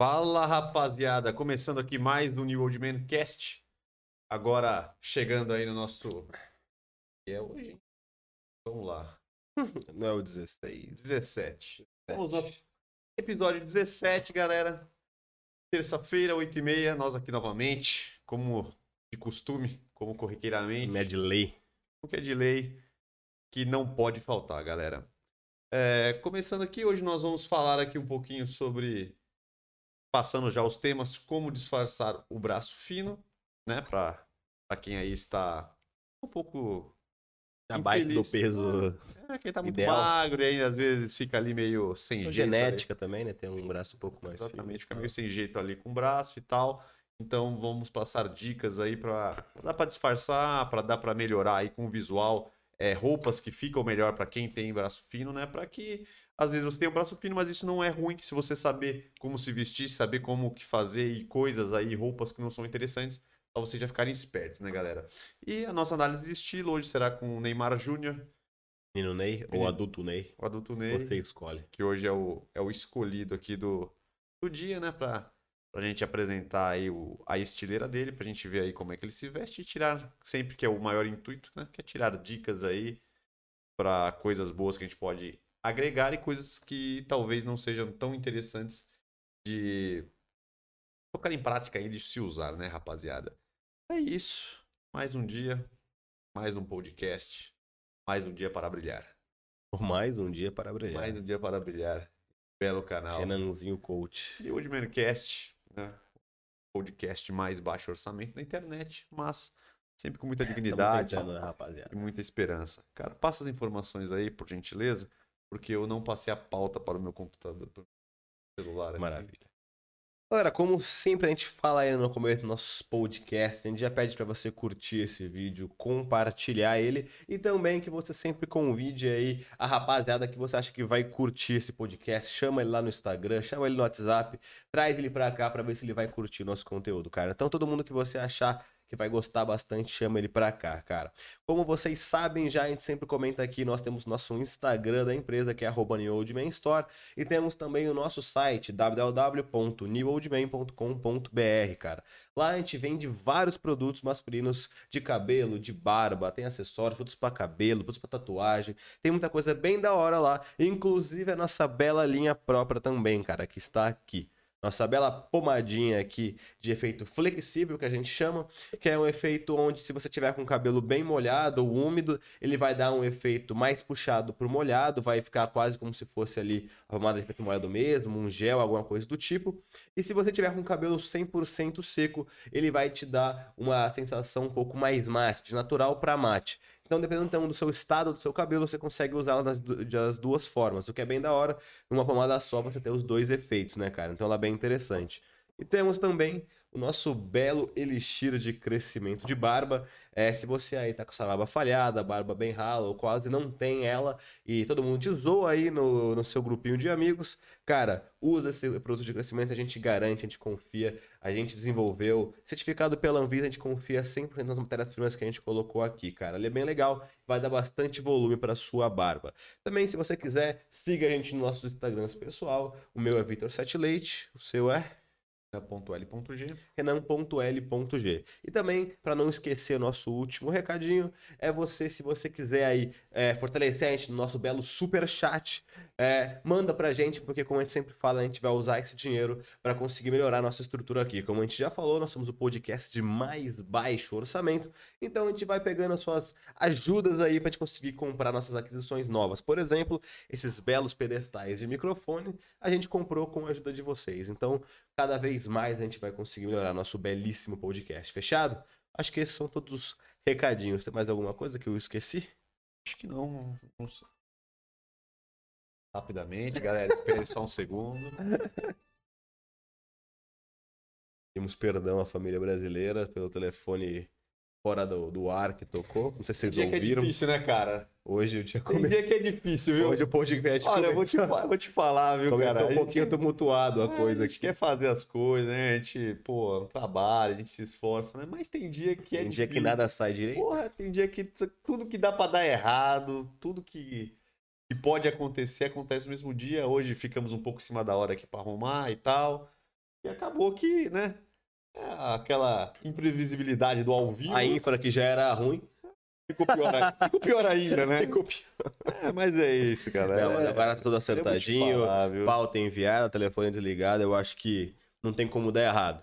Fala rapaziada, começando aqui mais um New Old Man Cast. Agora chegando aí no nosso. Que é hoje, hein? Vamos lá. Não é o 16. 17. Vamos no episódio 17, galera. Terça-feira, 8h30, nós aqui novamente, como de costume, como corriqueiramente. Não é de lei. O que é de lei que não pode faltar, galera. É, começando aqui, hoje nós vamos falar aqui um pouquinho sobre, passando já os temas, como disfarçar o braço fino, né? Para quem aí está um pouco Abaixo do peso. É, quem tá muito Ideal. magro e aí às vezes fica ali meio sem jeito. genética também, né? Tem um braço um pouco ali. mais Exatamente, fica fino. meio sem jeito ali com o braço e tal. Então vamos passar dicas aí para dar para disfarçar, para dar para melhorar aí com o visual, é, roupas que ficam melhor para quem tem braço fino, né? Para que às vezes você tem um braço fino, mas isso não é ruim se você saber como se vestir, saber como que fazer e coisas aí, roupas que não são interessantes, para vocês já ficarem espertos, né, galera? E a nossa análise de estilo hoje será com o Neymar Júnior, Menino Ney ou adulto Ney. o adulto Ney. Você escolhe. que hoje é o, é o escolhido aqui do, do dia, né? Pra, pra gente apresentar aí o, a estileira dele, pra gente ver aí como é que ele se veste e tirar, sempre que é o maior intuito, né? Que é tirar dicas aí pra coisas boas que a gente pode agregar e coisas que talvez não sejam tão interessantes de colocar em prática aí, de se usar, né, rapaziada? É isso. Mais um dia, mais um podcast, mais um dia para brilhar. Por mais um dia para brilhar. Mais um dia para brilhar. Belo canal. Renanzinho Coach. E o Mancast, né? Podcast mais baixo orçamento da internet, mas sempre com muita dignidade tentando, né, rapaziada? e muita esperança. Cara, passa as informações aí, por gentileza, porque eu não passei a pauta para o meu computador, para o meu celular. aqui. Maravilha. Galera, como sempre a gente fala aí no começo do nosso podcast, a gente já pede pra você curtir esse vídeo, compartilhar ele e também que você sempre convide aí a rapaziada que você acha que vai curtir esse podcast, chama ele lá no Instagram, chama ele no WhatsApp, traz ele pra cá pra ver se ele vai curtir nosso conteúdo, cara. Então todo mundo que você achar que vai gostar bastante, chama ele pra cá, cara. Como vocês sabem já, a gente sempre comenta aqui, nós temos nosso Instagram da empresa, que é arroba Store, e temos também o nosso site, www.newoldman.com.br, cara. Lá a gente vende vários produtos masculinos de cabelo, de barba, tem acessórios, produtos pra cabelo, produtos pra tatuagem, tem muita coisa bem da hora lá, inclusive a nossa bela linha própria também, cara, que está aqui. Nossa bela pomadinha aqui de efeito flexível, que a gente chama, que é um efeito onde se você tiver com o cabelo bem molhado ou úmido, ele vai dar um efeito mais puxado pro molhado, vai ficar quase como se fosse ali a pomada de efeito molhado mesmo, um gel, alguma coisa do tipo. E se você tiver com o cabelo 100% seco, ele vai te dar uma sensação um pouco mais mate, de natural para mate. Então, dependendo então, do seu estado do seu cabelo, você consegue usá-la das, das duas formas, o que é bem da hora. Numa pomada só você ter os dois efeitos, né, cara? Então ela é bem interessante. E temos também o nosso belo elixir de crescimento de barba. É, se você aí tá com essa barba falhada, barba bem rala, ou quase não tem ela, e todo mundo te usou aí no, no seu grupinho de amigos, cara, usa esse produto de crescimento, a gente garante, a gente confia, a gente desenvolveu, certificado pela Anvisa, a gente confia 100% nas matérias-primas que a gente colocou aqui, cara. Ele é bem legal, vai dar bastante volume para sua barba. Também, se você quiser, siga a gente no nosso Instagram pessoal. O meu é Vitor Sete Leite, o seu é L.L.G. renan.l.g. E também, para não esquecer nosso último recadinho, é você, se você quiser aí é, fortalecer a gente no nosso belo super chat, é, manda pra gente, porque como a gente sempre fala, a gente vai usar esse dinheiro para conseguir melhorar nossa estrutura aqui. Como a gente já falou, nós somos o podcast de mais baixo orçamento, então a gente vai pegando as suas ajudas aí pra gente conseguir comprar nossas aquisições novas. Por exemplo, esses belos pedestais de microfone, a gente comprou com a ajuda de vocês. Então, cada vez mais a gente vai conseguir melhorar nosso belíssimo podcast. Fechado? Acho que esses são todos os recadinhos. Tem mais alguma coisa que eu esqueci? Acho que não. não sei. Rapidamente, galera, espere só um segundo. Pedimos perdão à família brasileira pelo telefone fora do, do ar que tocou. Não sei se Tem vocês dia é ouviram. difícil, né, cara? Hoje o dia Tem come... dia que é difícil, viu? Hoje o podcast Olha, eu vou te, eu vou te falar, viu, começou cara? um pouquinho gente, tumultuado a é, coisa a gente aqui. quer fazer as coisas, né? A gente, pô, trabalha, a gente se esforça, né? Mas tem dia que é Tem dia que difícil. nada sai direito. Porra, tem dia que tudo que dá pra dar errado, tudo que, que pode acontecer, acontece no mesmo dia. Hoje ficamos um pouco em cima da hora aqui pra arrumar e tal. E acabou que, né? É aquela imprevisibilidade do ao vivo A infra que já era ruim. ficou pior, ai- ficou pior ainda, né? Ficou pior. É, mas é isso, cara. É, agora tá tudo acertadinho. falar? Pauta enviada, telefone desligado. Eu acho que não tem como dar errado.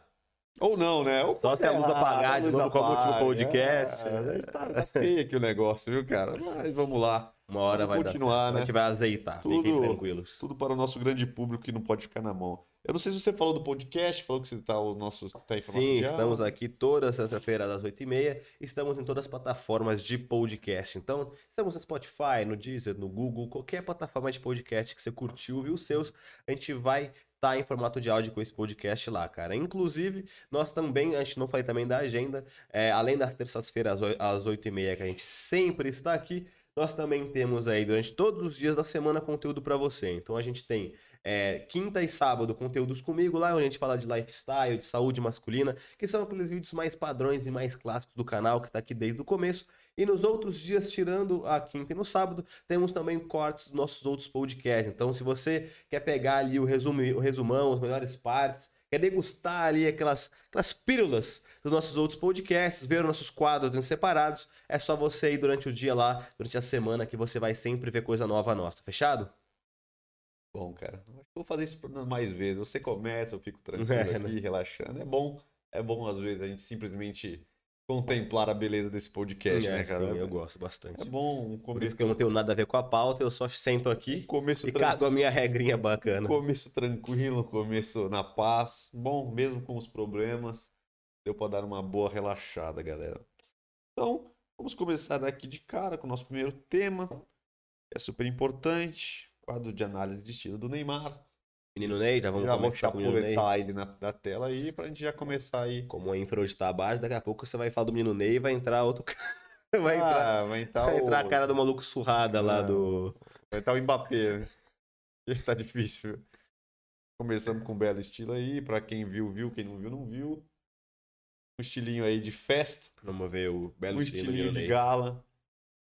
Ou não, né? Ou Só se a luz apagar de novo, como o último apaga. podcast. É, tá, tá feio aqui o negócio, viu, cara? Mas vamos lá. Uma hora Vamos vai continuar, dar. né? A gente vai azeitar. Fiquem Tudo- tranquilos. Tudo para o nosso grande público que não pode ficar na mão. Eu não sei se você falou do podcast, falou que você tá o nosso tá Sim, estamos aqui toda sexta-feira às 8h30. Estamos em todas as plataformas de podcast. Então, estamos no Spotify, no Deezer, no Google, qualquer plataforma de podcast que você curtiu, viu os seus, a gente vai estar em formato de áudio com esse podcast lá, cara. Inclusive, nós também, a gente não falei também da agenda, é, além das terças-feiras às 8h30, que a gente sempre está aqui, nós também temos aí durante todos os dias da semana conteúdo para você. Então a gente tem é, quinta e sábado conteúdos comigo lá, onde a gente fala de lifestyle, de saúde masculina, que são aqueles vídeos mais padrões e mais clássicos do canal, que tá aqui desde o começo. E nos outros dias, tirando a quinta e no sábado, temos também cortes dos nossos outros podcasts. Então, se você quer pegar ali o, resumo, o resumão, as melhores partes, quer degustar ali aquelas, aquelas pílulas dos nossos outros podcasts, ver os nossos quadros em separados, é só você ir durante o dia lá, durante a semana, que você vai sempre ver coisa nova nossa. Fechado? Bom, cara. vou fazer isso mais vezes. Você começa, eu fico tranquilo É, aqui, relaxando. É bom, é bom às vezes a gente simplesmente contemplar a beleza desse podcast, É, né, cara? sim, eu gosto bastante. É bom um Por começo, isso que eu não tenho nada a ver com a pauta, eu só sento um aqui começo e tranquilo. cago a minha regrinha bacana. Começo tranquilo, começo na paz. Bom, mesmo com os problemas, deu para dar uma boa relaxada, galera. Então, vamos começar aqui de cara com o nosso primeiro tema, que é super importante, quadro de análise de estilo do Neymar. Menino Ney, já vamos já começar com o Menino Ney. ele na, na tela aí pra gente já começar aí. Como a infra hoje tá abaixo, daqui a pouco você vai falar do Menino Ney e vai entrar outro cara. Vai entrar, Ah, vai entrar, vai o... entrar a cara do maluco surrada lá Não. do. vai entrar o Mbappé, né? Tá difícil. Começamos com um belo estilo aí, pra quem viu, viu, quem não viu, não viu. Um estilinho aí de festa. Vamos ver o belo um estilo estilinho de Ney. gala.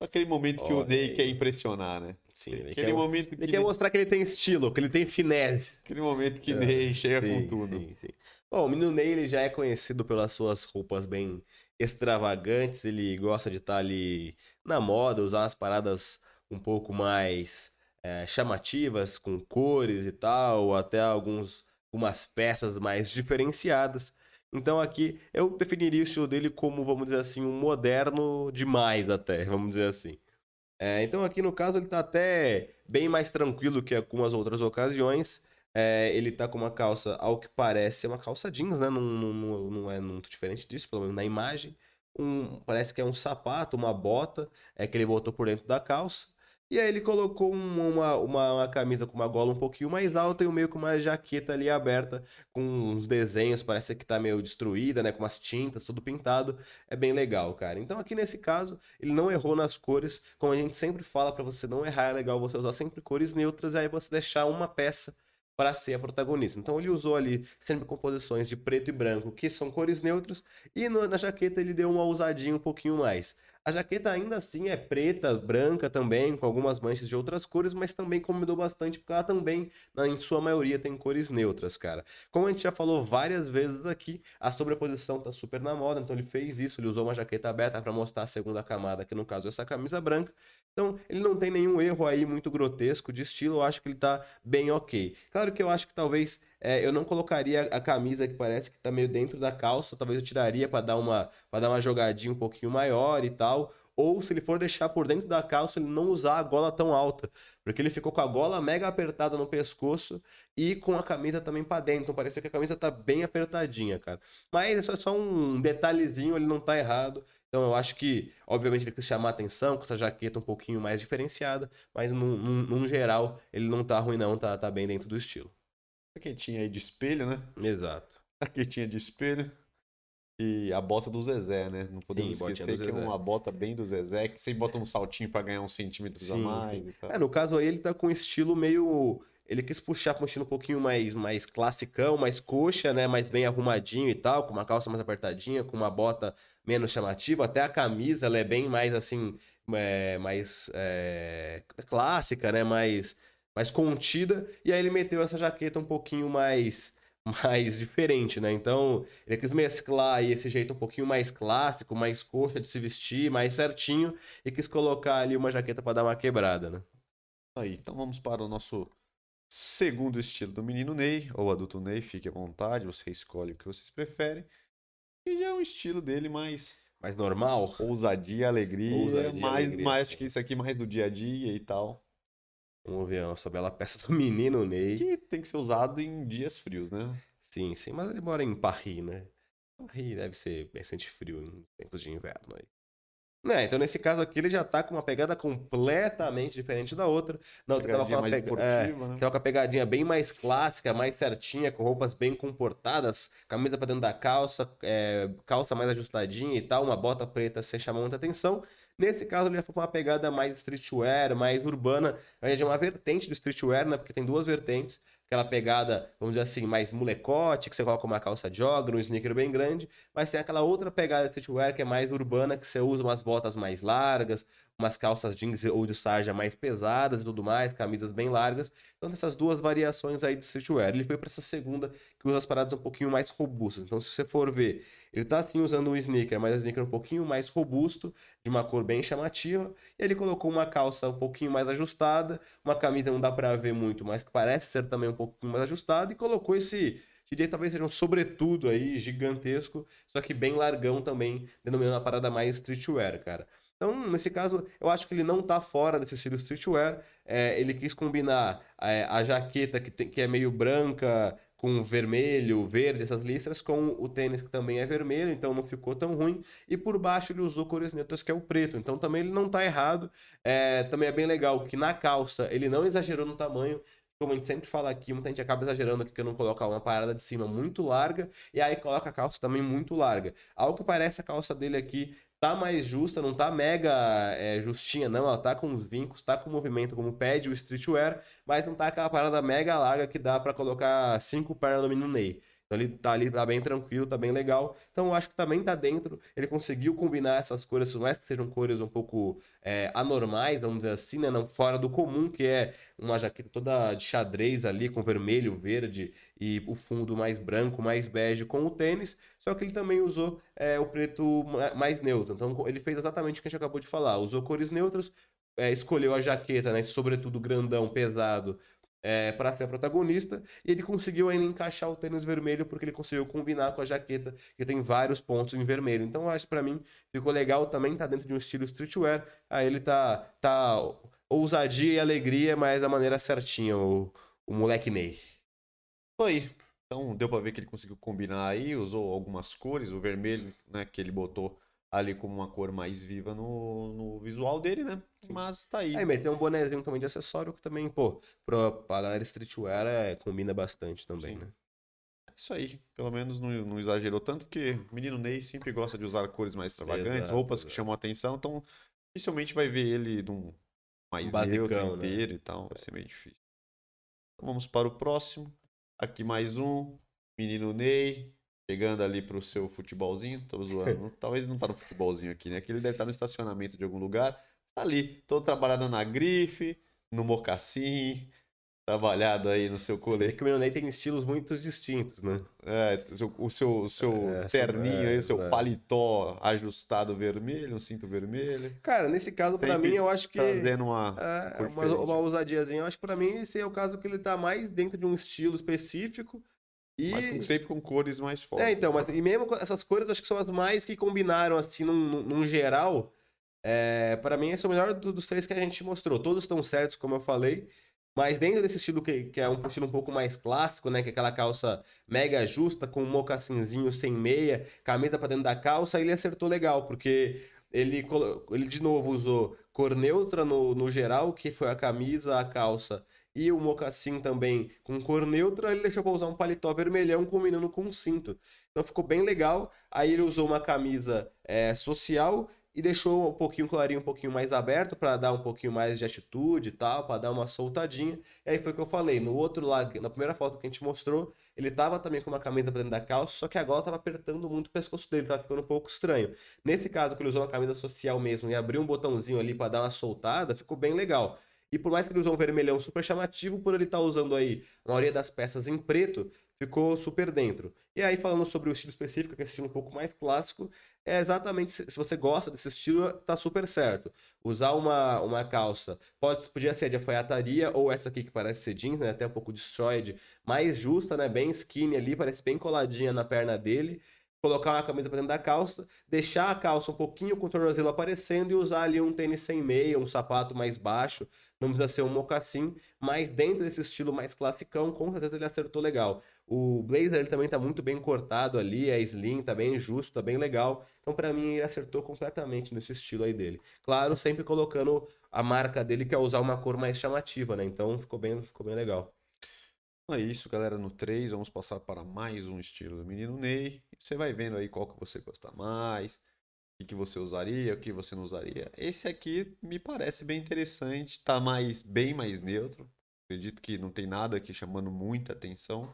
Aquele momento que o Ney Ney. quer impressionar, né? Sim, ele Aquele quer, momento que, ele quer mostrar que ele tem estilo, que ele tem finesse. aquele momento que É, Ney chega Sim, com tudo. sim, sim. Bom, o menino Ney ele já é conhecido pelas suas roupas bem extravagantes. Ele gosta de estar ali na moda, usar umas paradas um pouco mais eh, chamativas, com cores e tal, até alguns, algumas peças mais diferenciadas. Então aqui eu definiria o estilo dele como, vamos dizer assim, um moderno demais até, vamos dizer assim. É, então aqui no caso ele tá até bem mais tranquilo que algumas outras ocasiões. É, ele tá com uma calça, ao que parece, é uma calça jeans, né? Não, não, não- não é muito diferente disso, pelo menos na imagem. Um, parece que é um sapato, uma bota, é que ele botou por dentro da calça. E aí ele colocou um- uma, uma, uma camisa com uma gola um pouquinho mais alta e meio com uma jaqueta ali aberta, com uns desenhos, parece que tá meio destruída, né? Com umas tintas, tudo pintado. É bem legal, cara. Então aqui nesse caso, ele não errou nas cores. Como a gente sempre fala, pra você não errar, é legal você usar sempre cores neutras e aí você deixar uma peça para ser a protagonista. Então ele usou ali sempre composições de preto e branco, que são cores neutras, e no- na jaqueta ele deu uma ousadinha um pouquinho mais. A jaqueta ainda assim é preta, branca também, com algumas manchas de outras cores, mas também combinou bastante, porque ela também, em sua maioria, tem cores neutras, cara. Como a gente já falou várias vezes aqui, a sobreposição tá super na moda, então ele fez isso, ele usou uma jaqueta aberta para mostrar a segunda camada, que no caso é essa camisa branca. Então, ele não tem nenhum erro aí muito grotesco de estilo, eu acho que ele tá bem ok. Claro que eu acho que talvez é, eu não colocaria a camisa que parece que tá meio dentro da calça, talvez eu tiraria para dar uma para dar uma jogadinha um pouquinho maior e tal. Ou se ele for deixar por dentro da calça, ele não usar a gola tão alta, porque ele ficou com a gola mega apertada no pescoço e com a camisa também para dentro. Então parecia que a camisa tá bem apertadinha, cara. Mas é só um detalhezinho, ele não tá errado. Então eu acho que, obviamente, ele quis chamar atenção com essa jaqueta um pouquinho mais diferenciada, mas num, num, num geral ele não tá ruim não, tá, tá bem dentro do estilo. Jaquetinha aí de espelho, né? Exato. Jaquetinha de espelho. E a bota do Zezé, né? Não podemos Sim, esquecer que é uma bota bem do Zezé, que sempre bota um saltinho pra ganhar uns centímetros a Sim, mais sim. e tal. É, no caso aí ele tá com um estilo meio. Ele quis puxar pra um estilo um pouquinho mais, mais classicão, mais coxa, né? Mais bem arrumadinho e tal, com uma calça mais apertadinha, com uma bota menos chamativa. Até a camisa, ela é bem mais assim, é, mais é, clássica, né? Mais, mais contida. E aí ele meteu essa jaqueta um pouquinho mais mais diferente, né? Então, ele quis mesclar aí esse jeito um pouquinho mais clássico, mais coxa de se vestir, mais certinho, e quis colocar ali uma jaqueta para dar uma quebrada, né? Aí, então vamos para o nosso segundo estilo do menino Ney, ou adulto Ney, fique à vontade, você escolhe o que vocês preferem. E já é um estilo dele mais mais normal, ousadia, alegria, ousadia, mais, alegria, mais acho que isso aqui mais do dia a dia e tal. Vamos ver a nossa bela peça do menino Ney. Que tem que ser usado em dias frios, né? Sim, sim, mas ele mora em Paris, né? Paris deve ser bastante frio em tempos de inverno aí. É, então nesse caso aqui ele já tá com uma pegada completamente diferente da outra. Não, tava com, uma pega... é, né? com a pegadinha bem mais clássica, mais certinha, com roupas bem comportadas, camisa pra dentro da calça, é, calça mais ajustadinha e tal, uma bota preta sem chamar muita atenção. Nesse caso, ele já foi com uma pegada mais streetwear, mais urbana. É uma vertente do streetwear, né? Porque tem duas vertentes aquela pegada, vamos dizer assim, mais molecote, que você coloca uma calça jogger, um sneaker bem grande, mas tem aquela outra pegada streetwear que é mais urbana, que você usa umas botas mais largas, umas calças jeans ou de sarja mais pesadas e tudo mais, camisas bem largas. Então, essas duas variações aí de streetwear. Ele foi para essa segunda, que usa as paradas um pouquinho mais robustas. Então, se você for ver, ele tá sim usando um sneaker, mas um sneaker um pouquinho mais robusto, de uma cor bem chamativa. E ele colocou uma calça um pouquinho mais ajustada, uma camisa não dá para ver muito, mas que parece ser também um pouquinho mais ajustada, e colocou esse diria talvez seja um sobretudo aí gigantesco, só que bem largão também, denominando a parada mais streetwear, cara. Então, nesse caso, eu acho que ele não tá fora desse estilo streetwear. É, ele quis combinar é, a jaqueta que, tem, que é meio branca com vermelho, verde, essas listras, com o tênis que também é vermelho, então não ficou tão ruim. E por baixo ele usou cores neutras, que é o preto. Então também ele não tá errado. É, também é bem legal que na calça ele não exagerou no tamanho como a gente sempre fala aqui, muita gente acaba exagerando aqui que não colocar uma parada de cima muito larga e aí coloca a calça também muito larga. Algo que parece a calça dele aqui tá mais justa, não tá mega é, justinha, não. Ela tá com os vincos, tá com movimento como pede o streetwear, mas não tá aquela parada mega larga que dá para colocar cinco pernas no menino Ney. Então ele tá ali, tá bem tranquilo, tá bem legal. Então eu acho que também tá dentro. Ele conseguiu combinar essas cores, por mais que sejam cores um pouco é, anormais, vamos dizer assim, né? Não fora do comum, que é uma jaqueta toda de xadrez ali, com vermelho, verde e o fundo mais branco, mais bege com o tênis. Só que ele também usou é, o preto mais neutro. Então ele fez exatamente o que a gente acabou de falar. Usou cores neutras, é, escolheu a jaqueta, né? Sobretudo grandão, pesado, é, para ser protagonista, e ele conseguiu ainda encaixar o tênis vermelho porque ele conseguiu combinar com a jaqueta, que tem vários pontos em vermelho. Então, acho para mim ficou legal também, tá dentro de um estilo streetwear. Aí ele tá tá ousadia e alegria, mas da maneira certinha, o, o moleque Ney. Foi. Então, deu para ver que ele conseguiu combinar aí, usou algumas cores, o vermelho, né, que ele botou ali como uma cor mais viva no, no visual dele, né? Mas tá aí. Aí meteu um bonezinho também de acessório que também, pô, pra, pra galera streetwear é, combina bastante também, Sim. né? É isso aí. Pelo menos não, não exagerou tanto, porque o menino Ney sempre gosta de usar cores mais extravagantes, exato, roupas exato. que chamam a atenção, então dificilmente vai ver ele num mais um neutro né? inteiro e tal, vai ser meio difícil. Então vamos para o próximo. Aqui mais um. Menino Ney, chegando ali pro seu futebolzinho, tô zoando. Talvez não tá no futebolzinho aqui, né? Que ele deve estar tá no estacionamento de algum lugar. Tá ali, tô trabalhando na grife, no mocassim, trabalhado aí no seu colete. que o Ney tem estilos muito distintos, né? É, o seu, o seu é, terninho é, aí, o seu é. paletó ajustado vermelho, um cinto vermelho. Cara, nesse caso, para mim, eu acho que. Trazendo uma. É, uma, uma ousadiazinha. Eu acho que para mim, esse é o caso que ele tá mais dentro de um estilo específico e... Mas com, sempre com cores mais fortes. É, então, mas, e mesmo essas cores acho que são as mais que combinaram, assim, num, num geral. É, para mim, esse é o melhor dos três que a gente mostrou. Todos estão certos, como eu falei. Mas dentro desse estilo que, que é um estilo um pouco mais clássico, né? Que é aquela calça mega justa, com um mocassinzinho sem meia, camisa pra dentro da calça, ele acertou legal, porque ele, ele de novo usou cor neutra no, no geral, que foi a camisa, a calça e o mocassim também com cor neutra, ele deixou para usar um paletó vermelhão combinando com um cinto. Então ficou bem legal. Aí ele usou uma camisa é, social e deixou um pouquinho clarinho, um pouquinho mais aberto para dar um pouquinho mais de atitude e tal, para dar uma soltadinha. E aí foi o que eu falei. No outro lado, na primeira foto que a gente mostrou, ele tava também com uma camisa pra dentro da calça, só que agora tava apertando muito o pescoço dele, tava ficando um pouco estranho. Nesse caso, que ele usou uma camisa social mesmo e abriu um botãozinho ali para dar uma soltada, ficou bem legal. E por mais que ele use um vermelhão super chamativo, por ele estar tá usando aí a maioria das peças em preto, ficou super dentro. E aí, falando sobre o estilo específico, que é esse estilo um pouco mais clássico, é exatamente, se se você gosta desse estilo, tá super certo. Usar uma, uma calça, pode, podia ser de alfaiataria, ou essa aqui que parece ser jeans, né, até um pouco destroyed, mais justa, né, bem skinny ali, parece bem coladinha na perna dele, colocar uma camisa pra dentro da calça, deixar a calça um pouquinho com o tornozelo aparecendo e usar ali um tênis sem meia, um sapato mais baixo, não precisa ser um mocassim, mas dentro desse estilo mais classicão, com certeza ele acertou legal. O blazer ele também tá muito bem cortado ali, é slim, tá bem justo, tá bem legal. Então para mim ele acertou completamente nesse estilo aí dele. Claro, sempre colocando a marca dele que é usar uma cor mais chamativa, né? Então ficou bem, ficou bem legal. É isso, galera. No 3, vamos passar para mais um estilo do menino Ney. Você vai vendo aí qual que você gosta mais, o que você usaria, o que você não usaria. Esse aqui me parece bem interessante, tá mais bem mais neutro. Acredito que não tem nada aqui chamando muita atenção.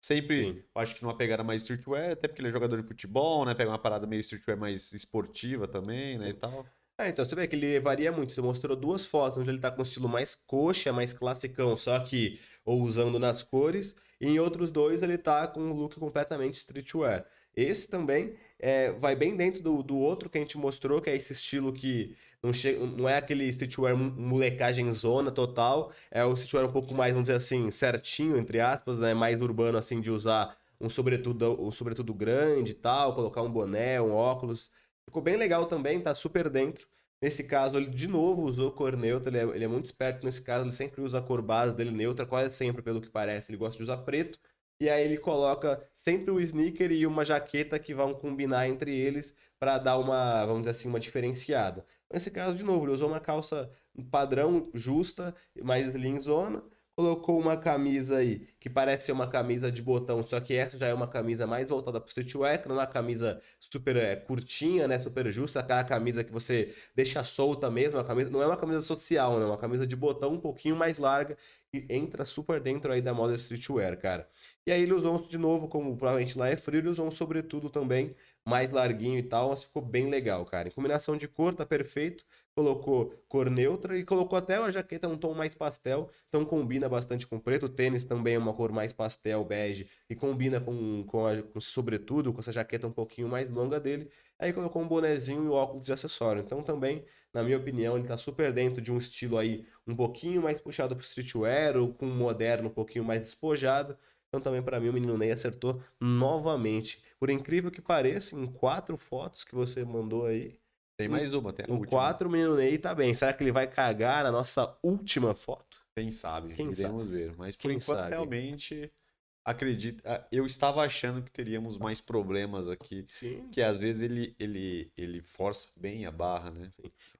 Sempre, acho que numa pegada mais streetwear, até porque ele é jogador de futebol, né? Pega uma parada meio streetwear mais esportiva também, né? E tal. É, então você vê que ele varia muito. Você mostrou duas fotos onde ele tá com um estilo mais coxa, mais classicão, só que ou usando nas cores, e em outros dois ele tá com um look completamente streetwear. Esse também é, vai bem dentro do, do outro que a gente mostrou, que é esse estilo que não, che- não é aquele streetwear mo- molecagem zona total, é o streetwear um pouco mais, vamos dizer assim, certinho, entre aspas, né? Mais urbano, assim, de usar um sobretudo, um sobretudo grande e tal, colocar um boné, um óculos. Ficou bem legal também, tá super dentro. Nesse caso, ele de novo usou cor neutra, ele é, ele é muito esperto nesse caso, ele sempre usa a cor base dele neutra, quase sempre, pelo que parece, ele gosta de usar preto. E aí ele coloca sempre o sneaker e uma jaqueta que vão combinar entre eles para dar uma, vamos dizer assim, uma diferenciada. Nesse caso, de novo, ele usou uma calça padrão justa, mais linzona, colocou uma camisa aí que parece ser uma camisa de botão, só que essa já é uma camisa mais voltada para o streetwear, que não é uma camisa super é, curtinha, né, super justa, aquela camisa que você deixa solta mesmo, uma camisa, não é uma camisa social, né, uma camisa de botão um pouquinho mais larga e entra super dentro aí da moda streetwear, cara. E aí ele usou de novo, como provavelmente lá é frio, ele usou um sobretudo também, mais larguinho e tal, mas ficou bem legal, cara. Em combinação de cor, tá perfeito. Colocou cor neutra e colocou até a jaqueta num tom mais pastel, então combina bastante com preto. O tênis também é uma cor mais pastel, bege, e combina com, com, a, com sobretudo, com essa jaqueta um pouquinho mais longa dele. Aí colocou um bonezinho e óculos de acessório. Então também, na minha opinião, ele tá super dentro de um estilo aí um pouquinho mais puxado pro streetwear, ou com um moderno um pouquinho mais despojado. Então também para mim o menino Ney acertou novamente. Por incrível que pareça, em quatro fotos que você mandou aí, Tem mais uma, tem a última. quatro o menino Ney tá bem. Será que ele vai cagar na nossa última foto? Quem sabe, Quem iremos ver. Mas por Quem enquanto, sabe? realmente, acredito. Eu estava achando que teríamos mais problemas aqui. Sim. Que às vezes ele, ele, ele força bem a barra, né?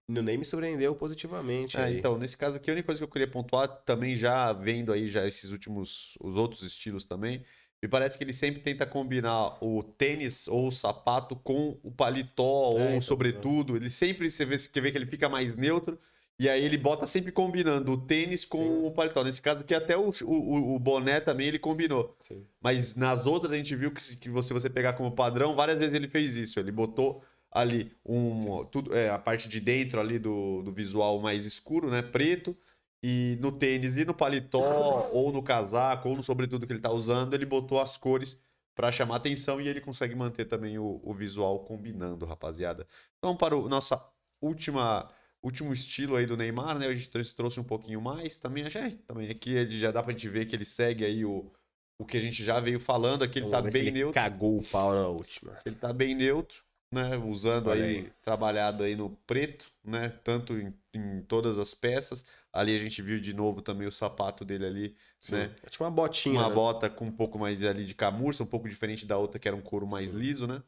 O menino Ney me surpreendeu positivamente É, então, nesse caso aqui, a única coisa que eu queria pontuar, também já vendo aí já esses últimos, os outros estilos também, me parece que ele sempre tenta combinar o tênis ou o sapato com o paletó ou então, sobretudo. Ele sempre, você vê, você vê que ele fica mais neutro, e aí ele bota sempre combinando o tênis com Sim. o paletó. Nesse caso aqui, até o, o, o boné também ele combinou. Sim. Mas nas outras a gente viu que, se- que você, você pegar como padrão, várias vezes ele fez isso. Ele botou ali um, tudo, é, a parte de dentro ali do, do visual mais escuro, né? Preto. E no tênis e no paletó, ou no casaco, ou no sobretudo que ele tá usando, ele botou as cores para chamar atenção e ele consegue manter também o, o visual combinando, rapaziada. Então, para o nossa última último estilo aí do Neymar, né? A gente trouxe- um pouquinho mais. Também é, também aqui ele já dá pra gente ver que ele segue aí o, o que a gente já veio falando, aqui ele Vamos tá bem ele neutro. cagou o pau na última. Ele tá bem neutro, né? Usando aí, aí. trabalhado aí no preto, né? Tanto em, em todas as peças. Ali a gente viu de novo também o sapato dele ali, né? É tipo uma botinha, Uma né? bota com um pouco mais ali de camurça, um pouco diferente da outra que era um couro mais Sim. liso, né?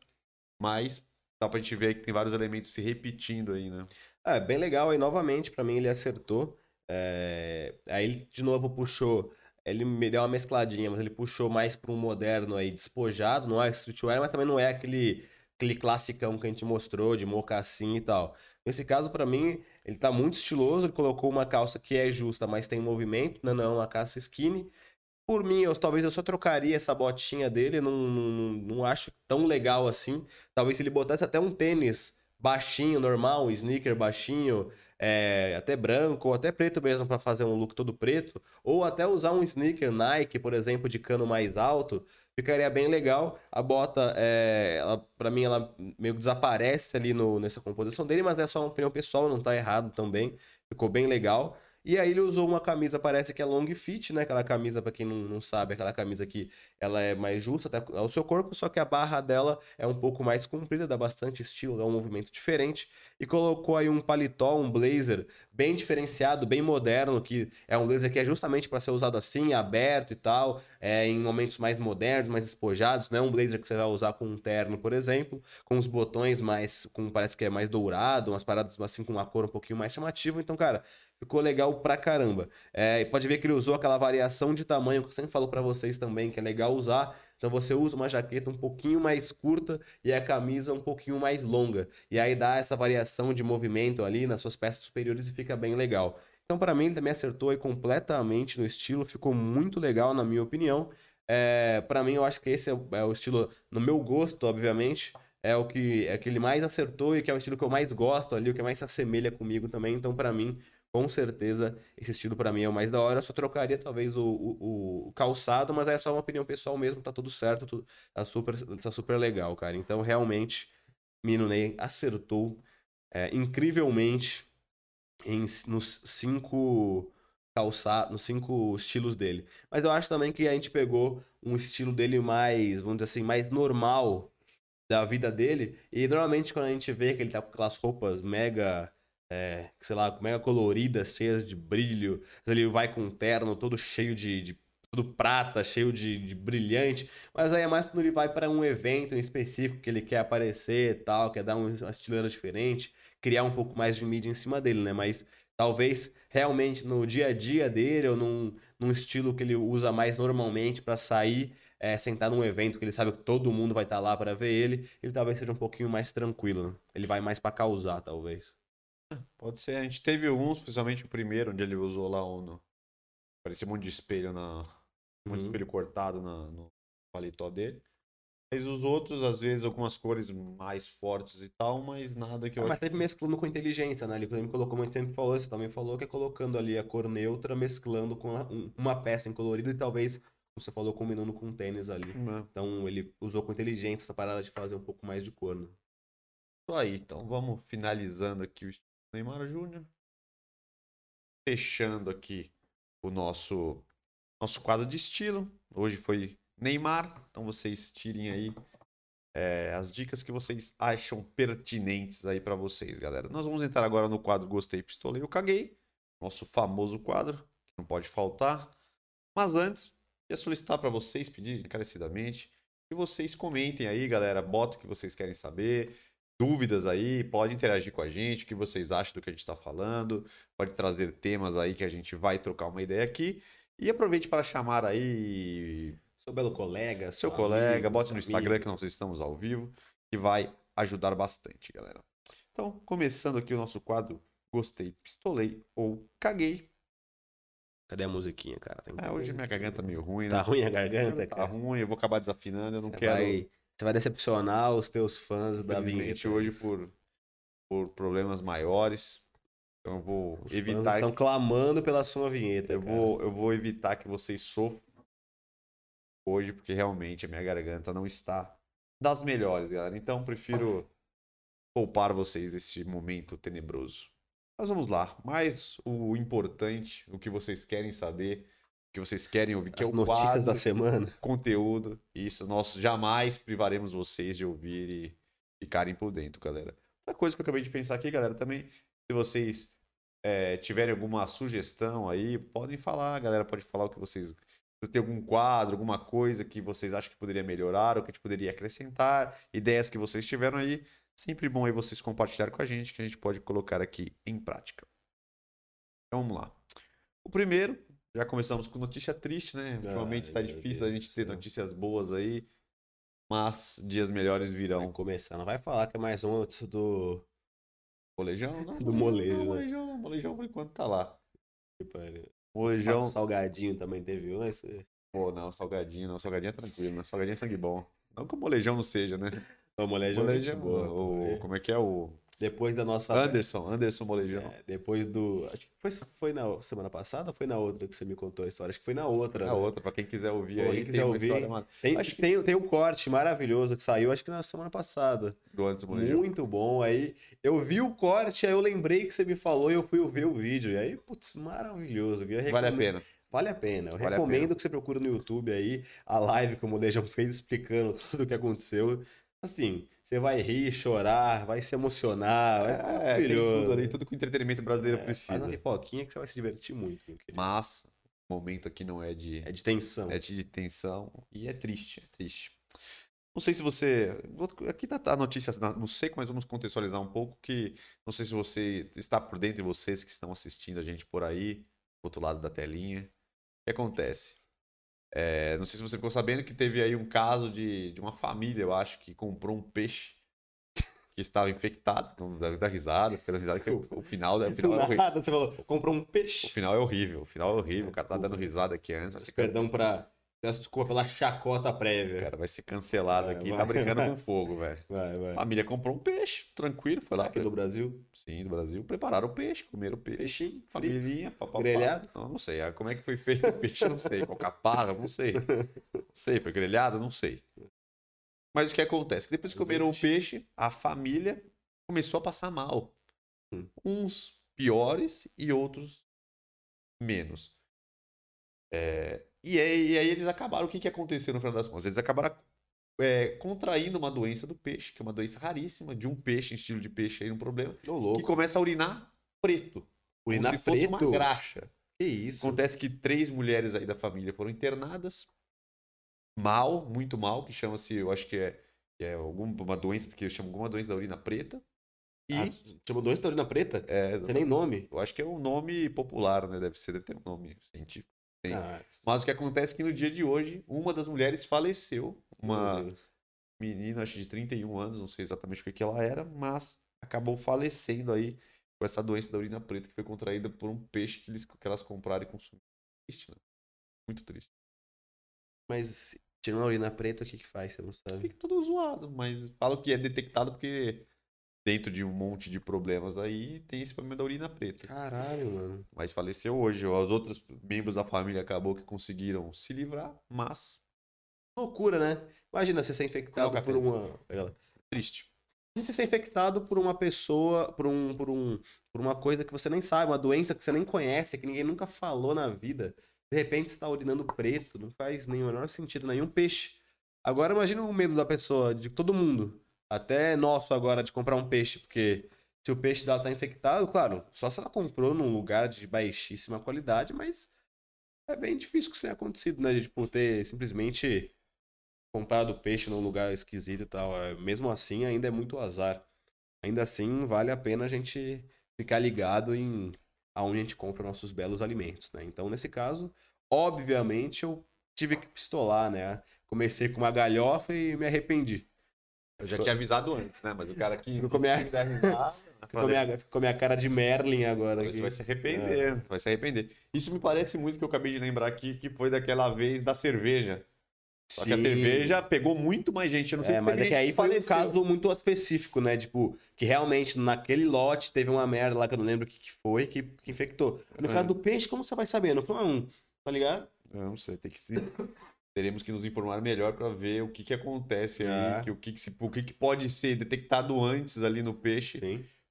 Mas dá pra gente ver que tem vários elementos se repetindo aí, né? É, bem legal. Aí, novamente, pra mim, ele acertou. É, Aí, ele de novo puxou. Ele me deu uma mescladinha, mas ele puxou mais pra um moderno aí, despojado. Não é streetwear, mas também não é aquele, aquele classicão que a gente mostrou, de mocassim e tal. Nesse caso, pra mim, ele tá muito estiloso. Ele colocou uma calça que é justa, mas tem movimento. Não, não, uma calça skinny. Por mim, eu, talvez eu só trocaria essa botinha dele. Não, não, não, não acho tão legal assim. Talvez se ele botasse até um tênis baixinho, normal, um sneaker baixinho, é, até branco ou até preto mesmo para fazer um look todo preto, ou até usar um sneaker Nike, por exemplo, de cano mais alto, ficaria bem legal. A bota, é, ela, para mim, ela meio que desaparece ali no, nessa composição dele, mas é só uma opinião pessoal, não tá errado também. Ficou bem legal. E aí ele usou uma camisa, parece que é long fit, né? Aquela camisa, para quem não, não sabe, aquela camisa que ela é mais justa até ao seu corpo, só que a barra dela é um pouco mais comprida, dá bastante estilo, é um movimento diferente. E colocou aí um paletó, um blazer bem diferenciado, bem moderno, que é um blazer que é justamente para ser usado assim, aberto e tal, é, em momentos mais modernos, mais despojados, não é um blazer que você vai usar com um terno, por exemplo, com os botões mais, com parece que é mais dourado, umas paradas assim com uma cor um pouquinho mais chamativa. Então, cara, ficou legal pra caramba. É, pode ver que ele usou aquela variação de tamanho que eu sempre falo para vocês também, que é legal usar. Então você usa uma jaqueta um pouquinho mais curta e a camisa um pouquinho mais longa. E aí dá essa variação de movimento ali nas suas peças superiores e fica bem legal. Então para mim ele também acertou aí completamente no estilo, ficou muito legal na minha opinião. É, para mim eu acho que esse é o, é o estilo, no meu gosto, obviamente, é o que é que ele mais acertou e que é o estilo que eu mais gosto ali, o que mais se assemelha comigo também. Então para mim com certeza esse estilo para mim é o mais da hora. Eu só trocaria talvez o, o, o, calçado, mas é só uma opinião pessoal mesmo, tá tudo certo, tudo, tá, super, tá super legal, cara. Então realmente, Mino Ney acertou é, incrivelmente em, nos cinco calçados, nos cinco estilos dele. Mas eu acho também que a gente pegou um estilo dele mais, vamos dizer assim, mais normal da vida dele. E normalmente quando a gente vê que ele tá com aquelas roupas mega é, sei lá, mega coloridas, cheias de brilho. Ele vai com um terno todo cheio de, de prata, cheio de, de, brilhante. Mas aí é mais quando ele vai para um evento em específico que ele quer aparecer e tal, quer dar uma estileira diferente, criar um pouco mais de mídia em cima dele, né? Mas talvez realmente no dia a dia dele ou num, num estilo que ele usa mais normalmente para sair. É, sentar num evento que ele sabe que todo mundo vai estar tá lá para ver ele, ele talvez seja um pouquinho mais tranquilo. Né? Ele vai mais para causar, talvez. Pode ser. A gente teve alguns, principalmente o primeiro, onde ele usou lá um. No... Parecia um monte de espelho na. Um monte de uhum. espelho cortado na, no paletó dele. Mas os outros, às vezes, algumas cores mais fortes e tal, mas nada que eu. Ah, mas sempre mesclando com inteligência, né? Ele me colocou, gente sempre falou, você também falou, que é colocando ali a cor neutra, mesclando com um, uma peça em colorido e talvez, como você falou, combinando com tênis ali. Uhum. Então ele usou com inteligência essa parada de fazer um pouco mais de cor, né? Isso aí, então vamos finalizando aqui o Neymar Júnior. Fechando aqui o nosso nosso quadro de estilo. Hoje foi Neymar, então vocês tirem aí é, as dicas que vocês acham pertinentes aí para vocês, galera. Nós vamos entrar agora no quadro Gostei, Pistolei ou Caguei, nosso famoso quadro, que não pode faltar. Mas antes, ia solicitar para vocês, pedir encarecidamente, que vocês comentem aí, galera, bota o que vocês querem saber, dúvidas aí, pode interagir com a gente, o que vocês acham do que a gente está falando, pode trazer temas aí que a gente vai trocar uma ideia aqui. E aproveite para chamar aí seu belo colega, seu colega, amigo, bote no Instagram amigo. que nós estamos ao vivo, que vai ajudar bastante, galera. Então, começando aqui o nosso quadro Gostei, Pistolei ou Caguei. Cadê a musiquinha, cara? É, hoje minha garganta tá meio ruim, né? Tá ruim a garganta, tá cara? Tá ruim, eu vou acabar desafinando, eu não Você quero... Vai você vai decepcionar os teus fãs da vinheta. hoje por, por problemas maiores. Então eu vou os evitar. Estão clamando pela sua vinheta. Eu vou, eu vou evitar que vocês sofram hoje, porque realmente a minha garganta não está das melhores, galera. Então prefiro poupar vocês desse momento tenebroso. Mas vamos lá. Mas o importante, o que vocês querem saber que vocês querem ouvir, que As é o notícias quadro, da semana. Conteúdo. Isso, nós jamais privaremos vocês de ouvir e ficarem por dentro, galera. Outra coisa que eu acabei de pensar aqui, galera, também, se vocês é, tiverem alguma sugestão aí, podem falar, galera, pode falar o que vocês. Se tem algum quadro, alguma coisa que vocês acham que poderia melhorar ou que a gente poderia acrescentar, ideias que vocês tiveram aí, sempre bom aí vocês compartilhar com a gente, que a gente pode colocar aqui em prática. Então vamos lá. O primeiro já começamos com notícia triste, né? Ultimamente está difícil Deus a gente ter notícias boas aí. Mas dias melhores virão. Vai começar, não vai falar que é mais uma notícia do. Molejão? Não, do molejo. Não, né? molejão, molejão por enquanto tá lá. Molejão. Salgadinho também teve um, esse. Pô, não, salgadinho, não. Salgadinho é tranquilo, né? Salgadinho é sangue bom. Não que o molejão não seja, né? O molejão, é Molejão, boa. o, É. como é que é o Depois da nossa. Anderson, Anderson Molejão. É, depois do. Acho que foi, foi na semana passada ou foi na outra que você me contou a história? Acho que foi na outra. É né? outra, pra quem quiser ouvir Pô, aí, quem tem quiser ouvir, história mano, Tem, Acho que- tem, tem um corte maravilhoso que saiu, acho que na semana passada. do Anderson Molejão. Muito bom. Aí eu vi o corte, aí eu lembrei que você me falou e eu fui ver o vídeo. E aí, putz, maravilhoso. Eu Vale a recomendo- pena. Vale a pena. Eu Vale recomendo pena. que você procure no YouTube aí a live que o Molejão fez explicando tudo o que aconteceu. Assim, você vai rir, chorar, vai se emocionar, vai ser É, tem tudo ali, tudo que o entretenimento brasileiro É, Faz uma precisa. pipoquinha que você vai se divertir muito, meu querido. Mas o momento aqui não é de, É de tensão. é de tensão e é triste, é triste. Não sei se você. Aqui tá a notícia na- no seco, mas vamos contextualizar um pouco que não sei se você está por dentro de vocês que estão assistindo a gente por aí, do outro lado da telinha. O que acontece? É, não sei se você ficou sabendo que teve aí um caso de, de uma família, eu acho, que comprou um peixe que estava infectado. Não deve dar risada, porque dá risada que o, o final, o final é horrível. nada, você falou, comprou um O peixe. final é horrível, o final é horrível. É, O cara tá dando risada aqui antes. Ser, Perdão pra. Peço desculpa pela chacota prévia. cara vai ser cancelado Vai, aqui, vai. tá brincando com fogo, velho. Vai, vai. Família comprou um peixe, tranquilo, foi lá. Aqui do Brasil, Sim, do Brasil. Prepararam o peixe, comeram o peixe. peixinho, frito. Família, papapá. Grelhado? Não, não sei. Ah, Como é que foi feito o peixe, eu não sei. Com caparra, não sei. Não sei, foi grelhado, não sei. Mas o que acontece? Que depois que comeram o peixe, a família começou a passar mal. Hum. Uns piores e outros menos. É, e, aí, e aí eles acabaram, o que, que aconteceu no final das contas? Eles acabaram é, contraindo uma doença do peixe, que é uma doença raríssima, de um peixe, estilo de peixe aí, um problema, que começa a urinar preto. Urinar como se fosse preto? uma graxa. Que isso? Acontece que três mulheres aí da família foram internadas, mal, muito mal, que chama-se, eu acho que é, é alguma doença, que eu chamo alguma doença da urina preta. E, Ah, chamou doença da urina preta? é, Não tem nem nome. eu acho que é um nome popular, né? Deve ser, deve ter um nome científico. Ah, Mas o que acontece é que no dia de hoje, uma das mulheres faleceu, uma menina, acho de 31 anos, não sei exatamente o que que ela era, mas acabou falecendo aí com essa doença da urina preta que foi contraída por um peixe que, eles, que elas compraram e consumiram. Triste, né? Muito triste. Mas tirando a urina preta, o que que faz? Você não sabe. Fica todo zoado, mas falo que é detectado porque dentro de um monte de problemas aí tem esse problema da urina preta. Caralho, mano. Mas faleceu hoje. Os outros membros da família acabou que conseguiram se livrar, mas Loucura, né? Imagina você ser infectado Coloca por uma. Ela. triste. Você ser infectado por uma pessoa, por um, por um, por uma coisa que você nem sabe, uma doença que você nem conhece, que ninguém nunca falou na vida. De repente você tá urinando preto, não faz nem o menor sentido, nenhum peixe. Agora imagina o medo da pessoa, de todo mundo. Até nosso agora de comprar um peixe, porque se o peixe dela tá infectado, claro, só se ela comprou num lugar de baixíssima qualidade, mas é bem difícil que isso tenha acontecido, né? De tipo, ter simplesmente comprado peixe num lugar esquisito e tal. É, Mesmo assim, ainda é muito azar. Ainda assim, vale a pena a gente ficar ligado em aonde a gente compra nossos belos alimentos, né? Então, nesse caso, obviamente, eu tive que pistolar, né? Comecei com uma galhofa e me arrependi. Eu já tinha avisado antes, né? Mas o cara aqui Ficou minha- risada, Ficou minha, cara de Merlin agora. Você vai se arrepender, vai se arrepender. Isso me parece muito que eu acabei de lembrar aqui, que foi daquela vez da cerveja. Só que a Sim. cerveja pegou muito mais gente. Eu não sei É, se mas é que aí foi um caso muito específico, né? Tipo, que realmente naquele lote teve uma merda lá que eu não lembro o que, que foi que, que infectou. No É. caso do peixe, como você vai saber? Não foi um, tá ligado? Eu não sei, tem que se... teremos que nos informar melhor para ver o que que acontece aí, É. que, o que que se, o que que pode ser detectado antes ali no peixe,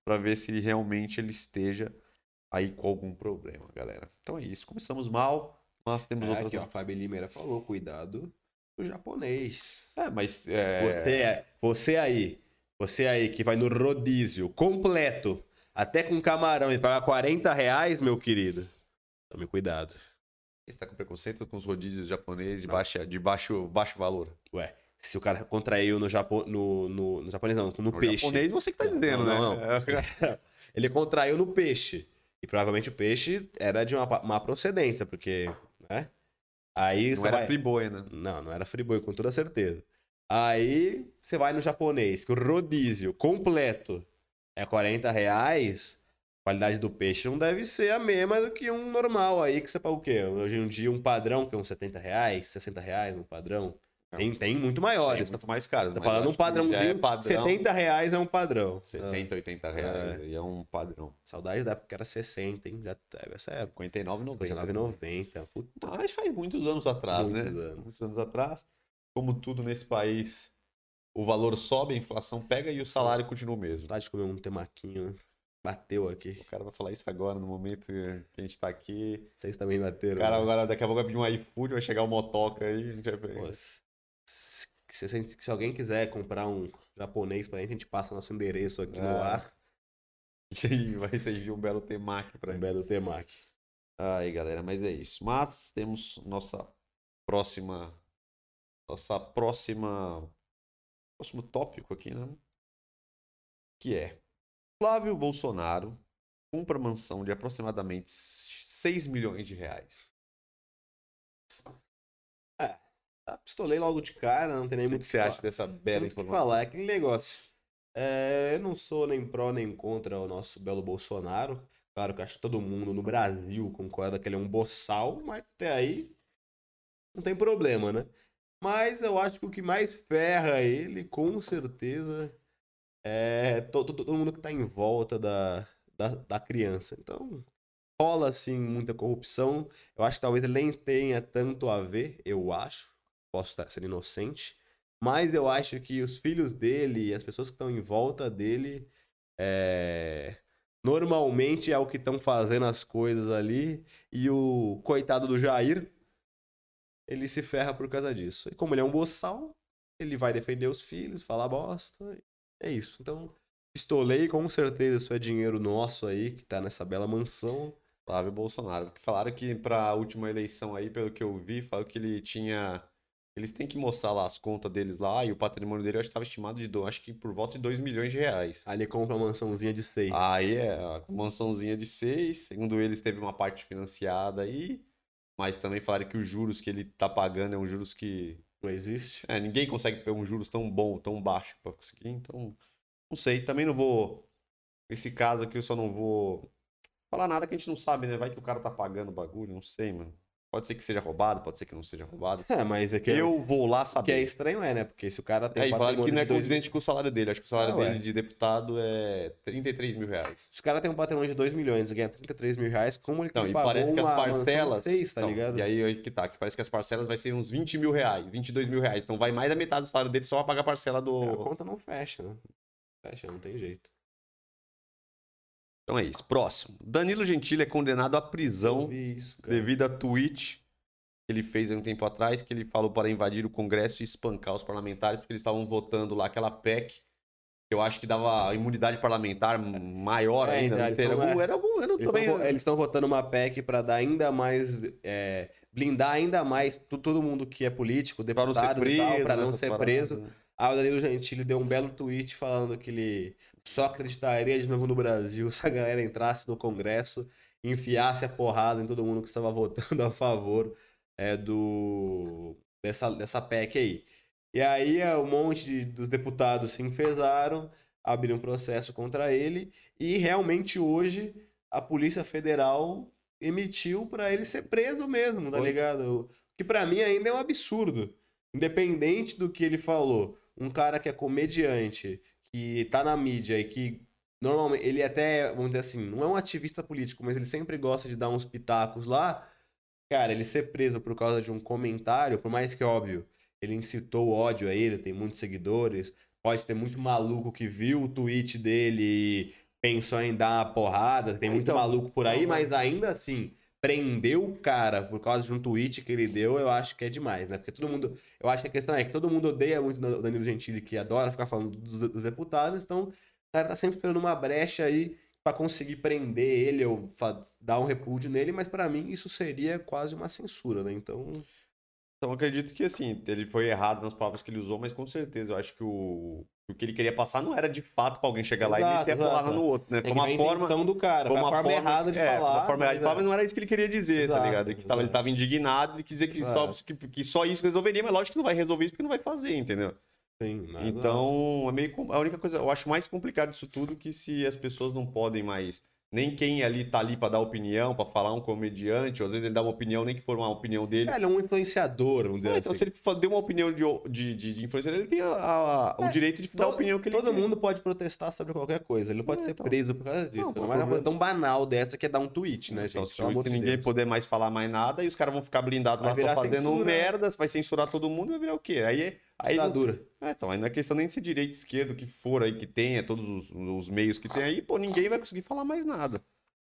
para ver se realmente ele esteja aí com algum problema, galera. Então é isso. Começamos mal, mas temos É, outras. aqui, ó, a Fabi Limeira falou, cuidado do japonês. É, mas é, Você, é- você aí, você aí que vai no rodízio completo, até com camarão e pagar 40 reais, meu querido, tome cuidado. Você tá com preconceito com os rodízios japoneses de, Não. baixa, de baixo, baixo valor. Ué, se o cara contraiu no, Japo, no, no, no japonês, não, no No peixe. japonês você que tá Não, dizendo, não, né? Ele contraiu no peixe. E provavelmente o peixe era de uma má procedência, porque, né? Aí Não era vai... friboi, né? Não, não era friboi, com toda certeza. Aí você vai no japonês, que o rodízio completo é 40 reais, qualidade do peixe não deve ser a mesma do que um normal aí, que você paga o quê? Hoje em dia um padrão, que é uns 70 reais, 60 reais, um padrão. Tem, tem muito Tem maiores. muito mais caro. Tá falando um padrãozinho. É padrão, 70 reais é um padrão. 70, 80 reais. aí é um padrão. Saudade da época que era 60, hein? Já teve essa época. 59,90. 59,90. Puta, Mas faz muitos anos atrás, né? Muitos anos. Muitos anos atrás. Como tudo nesse país, o valor sobe, a inflação pega e o salário continua o mesmo. vontade de comer um temaquinho. né? Bateu aqui. O cara vai falar isso agora, no momento que a gente tá aqui. Vocês também O bateram. cara né? agora, daqui a pouco vai pedir um iFood, vai chegar o motoca aí. A gente vai. Pô, se, se- se- alguém quiser comprar um japonês pra gente, a gente passa nosso endereço aqui no Ah, ar. E vai servir um belo temaki pra Um belo temaki. Aí, galera, mas é isso. Mas temos nossa próxima. Nossa próxima. Próximo tópico aqui, né? Que é: Flávio Bolsonaro compra mansão de aproximadamente 6 milhões de reais. Tá, pistolei logo de cara, não tem nem O muito que você acha dessa bela o que informação? falar, é aquele negócio. É, eu não sou nem pró nem contra o nosso belo Bolsonaro. Claro que acho que todo mundo no Brasil concorda que ele é um boçal, mas até aí não tem problema, né? Mas eu acho que o que mais ferra ele, com certeza, é to- to- todo, mundo que tá em volta da, da, da criança. Então, rola assim muita corrupção. Eu acho que talvez ele nem tenha tanto a ver, eu acho. Posso estar sendo inocente. Mas eu acho que os filhos dele e as pessoas que estão em volta dele é, normalmente é o que estão fazendo as coisas ali. E o coitado do Jair, ele se ferra por causa disso. E como ele é um boçal, ele vai defender os filhos, falar bosta. É isso. Então, pistolei, com certeza isso é dinheiro nosso aí, que tá nessa bela mansão. Flávio Bolsonaro. Porque falaram que para a última eleição aí, pelo que eu vi, falaram que ele tinha. Eles têm que mostrar lá as contas deles lá e o patrimônio dele eu acho que estava estimado de, do- acho que por volta de 2 milhões de reais. Aí ele compra uma mansãozinha de seis. Aí é, mansãozinha de 6, segundo eles teve uma parte financiada aí, mas também falaram que os juros que ele tá pagando é um juros que Não existe. é, ninguém consegue ter um juros tão bom, tão baixo para conseguir, então não sei, também não vou esse caso aqui eu só não vou falar nada que a gente não sabe, né? Vai que o cara tá pagando o bagulho, não sei, mano. Pode ser que seja roubado, pode ser que não seja roubado. É, mas é que Eu vou lá O que é saber. estranho é, né? Porque se o cara tem Aí falaram que não é de dois... com o salário dele. Acho que o salário Ah, dele de deputado é 33 mil reais. Se o cara tem um patrimônio de 2 milhões e ganha 33 mil reais, como ele que e parece que as parcelas. seis, tá ligado? E aí, aí que tá, que parece que as parcelas vai ser uns 20 mil reais, 22 mil reais. Então vai mais da metade do salário dele só pra pagar a parcela É, A do. conta não fecha, né? Fecha, não tem jeito. Então é isso. Próximo. Danilo Gentili é condenado à prisão isso, devido a tweet que ele fez há um tempo atrás, que ele falou para invadir o Congresso e espancar os parlamentares, porque eles estavam votando lá aquela PEC, que eu acho que dava imunidade parlamentar maior É, ainda. sei, Era algum, é, era algum, Eles também. estão eles estão votando uma PEC pra dar ainda mais. é, blindar ainda mais todo mundo que é político, Pra não ser deputado e tal, preso, né, não ser preso. né? Aí o Danilo Gentili deu um belo tweet falando que ele só acreditaria de novo no Brasil se a galera entrasse no Congresso e enfiasse a porrada em todo mundo que estava votando a favor é, do dessa, dessa PEC aí. E aí é, um monte de, dos deputados se enfesaram, abriram um processo contra ele e realmente hoje a Polícia Federal emitiu para ele ser preso mesmo, tá Foi. ligado? Que pra mim ainda é um absurdo. Independente do que ele falou, um cara que é comediante, que tá na mídia e que normalmente ele até, vamos dizer assim, não é um ativista político, mas ele sempre gosta de dar uns pitacos lá. Cara, ele ser preso por causa de um comentário, por mais que óbvio, ele incitou ódio a ele, tem muitos seguidores, pode ter muito maluco que viu o tweet dele e pensou em dar uma porrada, tem muito Então, maluco por aí, não, mas ainda assim, prendeu o cara por causa de um tweet que ele deu, eu acho que é demais, né? Porque todo mundo. Eu acho que a questão é que todo mundo odeia muito o Danilo Gentili, que adora ficar falando dos, dos deputados, então o cara tá sempre esperando uma brecha aí pra conseguir prender ele ou dar um repúdio nele, mas pra mim isso seria quase uma censura, né? Então. Então, acredito que, assim, ele foi errado nas palavras que ele usou, mas com certeza eu acho que o, o que ele queria passar não era de fato pra alguém chegar lá e meter a exato. no outro, né? É Foi que uma forma. do cara, Foi foi a forma errada de é, falar. Uma forma errada de mas falar, é. mas não era isso que ele queria dizer, tá Exato, ligado? Que tava, ele tava indignado e quis dizer que só, que, que só isso resolveria, mas lógico que não vai resolver isso porque não vai fazer, entendeu? Sim, Então, é meio, a única coisa, eu acho mais complicado disso tudo que se as pessoas não podem mais nem quem ali tá ali pra dar opinião, pra falar um comediante, ou às vezes ele dá uma opinião, nem que for uma opinião dele. É, ele é um influenciador, vamos dizer É, então, assim. se ele deu uma opinião de, de, de, de influenciador, ele tem a- a- o É, direito de dar a opinião que ele Todo quer. mundo pode protestar sobre qualquer coisa. Ele não pode É, ser então. preso por causa disso. Não, Não, pô, é uma coisa tão banal dessa que é dar um tweet, né, Então, gente? se de ninguém Deus. poder mais falar mais nada, e os caras vão ficar blindados Vai lá só fazendo censura. merda, vai censurar todo mundo, vai virar o quê? Aí, aí não, Ditadura. é, então, aí não é questão nem de ser direita, esquerda, o que for aí que tenha, todos os, os meios que tem aí, pô, ninguém vai conseguir falar mais nada.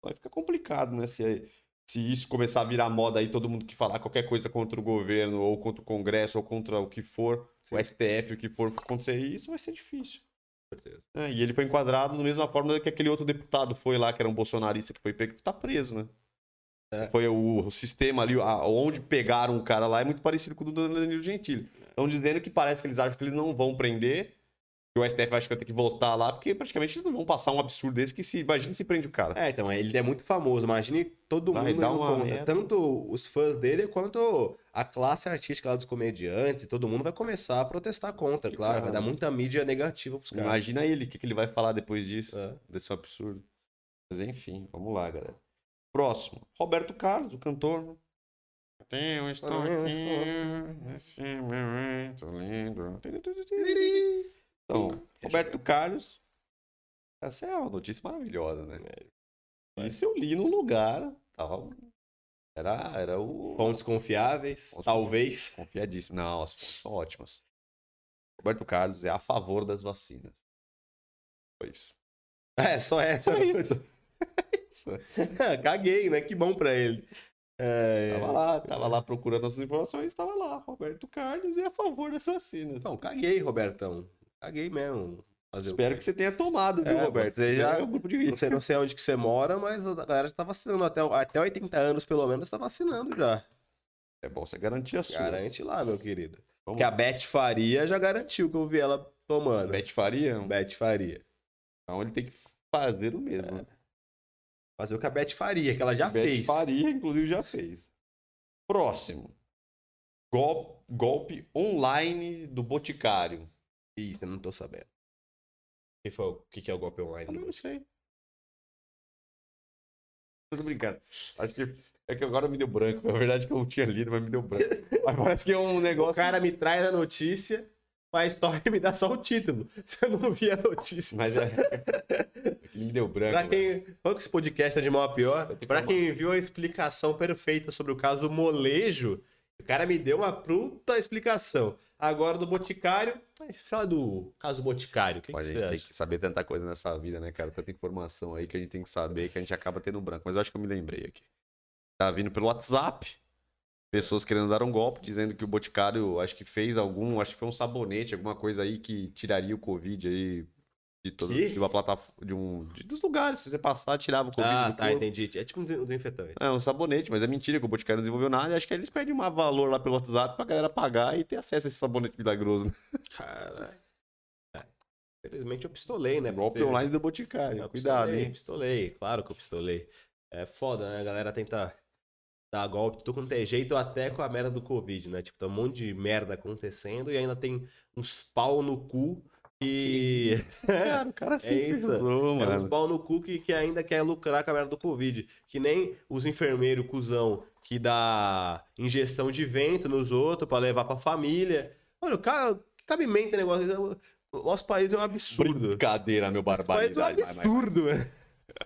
Vai ficar complicado, né? Se, se isso começar a virar moda aí, todo mundo que falar qualquer coisa contra o governo, ou contra o Congresso, ou contra o que for, Sim. o STF, o que for acontecer, isso vai ser difícil. É, e ele foi enquadrado da mesma forma que aquele outro deputado foi lá, que era um bolsonarista que foi pego, que tá preso, né? É. Foi o, o sistema ali, a- onde pegaram o cara lá é muito parecido com o do Danilo Gentili. Estão dizendo que parece que eles acham que eles não vão prender, que o STF acha que vai ter que voltar lá, porque praticamente eles não vão passar um absurdo desse que se imagina se prende o cara. É, então, ele é muito famoso. Imagine todo Vai mundo contra. merda. Tanto os fãs dele quanto a classe artística lá dos comediantes. Todo mundo vai começar a protestar contra, Que claro. Vai cara. dar muita mídia negativa pros caras. Imagina ele, o que, que ele vai falar depois disso, É. desse absurdo. Mas enfim, vamos lá, galera. Próximo, Roberto Carlos, o cantor. Tenho, estou Eu aqui, nesse momento lindo. Então, Roberto Carlos. Essa é uma notícia maravilhosa, né? Isso eu li num lugar. Tava, era, era o. Fontes confiáveis, Fontes talvez. Confiadíssimo. Não, as fontes são ótimas. Roberto Carlos é a favor das vacinas. Foi isso. É, só essa. Foi isso. Isso. Caguei, né? Que bom pra ele. É, Tava lá, tava lá procurando essas informações, tava lá. Roberto Carlos é a favor das vacinas. Não, caguei, Robertão. Caguei mesmo. Fazer Espero que você tenha tomado, viu, É, Roberto? você já- É o grupo de Não sei, não sei onde que você mora, mas a galera já tá vacinando. Até, até 80 anos, pelo menos, tá vacinando já. É bom você garantir a sua. Garante lá, meu querido. Vamos Porque a. Beth Faria já garantiu que eu vi ela tomando. Beth Faria? Beth Faria. Então ele tem que fazer o mesmo. né? Fazer o que a Beth Faria, que ela já Beth fez. Faria, inclusive, já fez. Próximo. Gol- golpe online do Boticário. Isso, eu não tô sabendo. O que, foi, o que é o golpe online? Também não sei. Tô brincando. Acho que é que agora me deu branco. Na verdade que eu tinha lido, mas me deu branco. Mas parece que é um O negócio. cara me traz a notícia, a história me dá só o título. Você não via a notícia. Mas é. Aquilo me deu branco. Pra quem. Que esse podcast é de mal a pior, que pra quem viu a explicação perfeita sobre o caso do molejo, o cara me deu uma puta explicação. Agora do Boticário, fala do caso Boticário, o que, que Mas a gente tem acha? que saber tanta coisa nessa vida, né, cara? Tanta informação aí que a gente tem que saber que a gente acaba tendo branco. Mas eu acho que eu me lembrei aqui. Tá vindo pelo WhatsApp. Pessoas querendo dar um golpe, dizendo que o Boticário acho que fez algum, acho que foi um sabonete, alguma coisa aí que tiraria o Covid aí de todo, Que? de uma plataforma, de um, de- dos lugares, se você passar, tirava o Covid Ah, tá, corpo. entendi. É tipo um desinfetante. É um sabonete, mas é mentira que o Boticário não desenvolveu nada. E acho que eles pedem um valor lá pelo WhatsApp pra galera pagar e ter acesso a esse sabonete milagroso. Né? Caralho. É. Infelizmente eu pistolei, né? Golpe online do Boticário. Eu Cuidado, pistolei, hein? Pistolei, claro que eu pistolei. É foda, né? A galera tenta dar golpe, tudo quanto é jeito, até com a merda do Covid, né? Tipo, tem um monte de merda acontecendo e ainda tem uns pau no cu que. Cara, o cara se É isso. infiltrou, É uns mano. pau no cu que, que ainda quer lucrar com a merda do Covid. Que nem os enfermeiros cuzão que dá injeção de vento nos outros pra levar pra família. Olha, ca- que cabimento é negócio. O nosso país é um absurdo. Brincadeira, meu Nosso país é um barbaridade. absurdo, velho.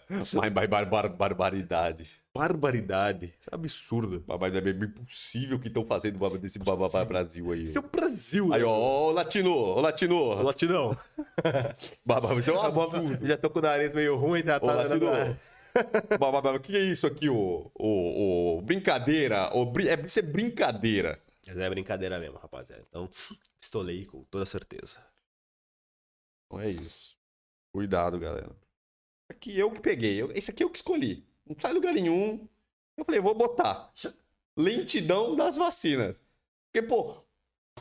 Mas, mas, mas bar- bar- barbaridade. Barbaridade. Isso é um absurdo. Barbaridade é impossível que estão fazendo desse bababá Brasil aí. Isso é o Brasil, Aí, né? ó, ó, o latino, ô Ô, latino. Latinão. Babá, isso é um absurdo. Já tô com o nariz meio ruim, já Ô, tá latino. dando- Babá, O que é isso aqui, ô? ô, ô, brincadeira. Ô, brin- é, isso é brincadeira. Mas é brincadeira mesmo, rapaziada. Então, pistolei com toda certeza. Não é isso. Cuidado, galera. Aqui eu que peguei. eu- esse aqui eu que escolhi. Não sai lugar nenhum. Eu falei, vou botar. Lentidão das vacinas. Porque, pô,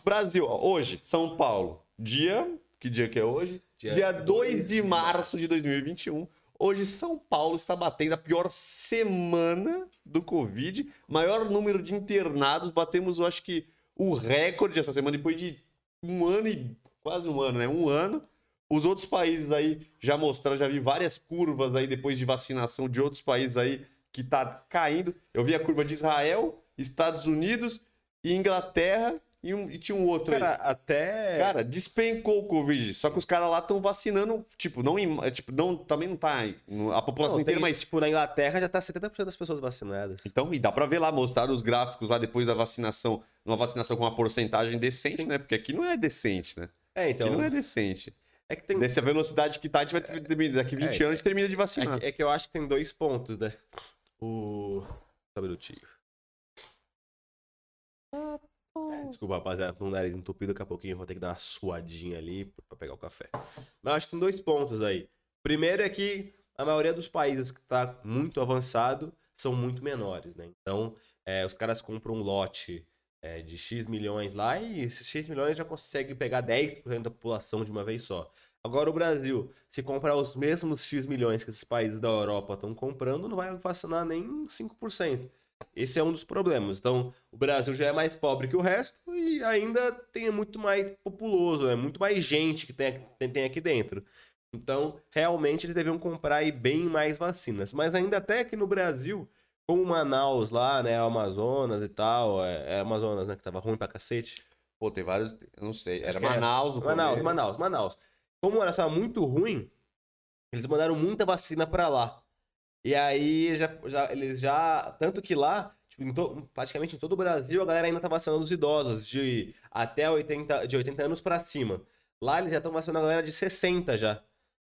Brasil, ó, hoje, São Paulo, dia. Que dia que é hoje? Dia 2 de março de 2021. Hoje, São Paulo está batendo a pior semana do Covid. Maior número de internados. Batemos, eu acho que, o recorde essa semana, depois de um ano e. Quase um ano, né? Um ano. Os outros países aí já mostraram, já vi várias curvas aí depois de vacinação de outros países aí que tá caindo. Eu vi a curva de Israel, Estados Unidos e Inglaterra e, um, e tinha um outro Cara, aí. até. Cara, despencou o Covid. Só que os caras lá estão vacinando, tipo, não, em- é, tipo, não também não tá a população Não, inteira, tem, mas tipo, na Inglaterra já tá 70% das pessoas vacinadas. então, e dá pra ver lá, mostrar os gráficos lá depois da vacinação, uma vacinação com uma porcentagem decente, Sim. né? Porque aqui não é decente, né? É, então. Aqui não é decente. É que tem. Dessa velocidade que tá, a gente vai ter, daqui 20 É, anos a gente termina de É vacinar. que, é que eu acho que tem dois pontos, né? O. Só um minutinho. É, desculpa, rapaziada, com o nariz entupido, daqui a pouquinho eu vou ter que dar uma suadinha ali pra pegar o café. Mas eu acho que tem dois pontos aí. Primeiro é que a maioria dos países que tá muito avançado são muito menores, né? Então, é, os caras compram um lote é, de X milhões lá e esses X milhões já consegue pegar 10% da população de uma vez só. Agora o Brasil, se comprar os mesmos X milhões que esses países da Europa estão comprando, não vai vacinar nem 5%. Esse é um dos problemas. Então, o Brasil já é mais pobre que o resto e ainda tem muito mais populoso, é muito mais gente que tem, tem, tem aqui dentro. Então, realmente eles deviam comprar aí bem mais vacinas. Mas ainda até aqui no Brasil, como Manaus lá, né, Amazonas e tal, é, é Amazonas, né, que tava ruim pra cacete. Pô, tem vários, eu não sei, era é. Manaus no Manaus. Manaus, Manaus. Como ela estava muito ruim, eles mandaram muita vacina pra lá. E aí, já, já- eles já. Tanto que lá, tipo, em to- praticamente em todo o Brasil, a galera ainda tá vacinando os idosos, de até 80, de 80 anos pra cima. Lá eles já estão vacinando a galera de 60 já.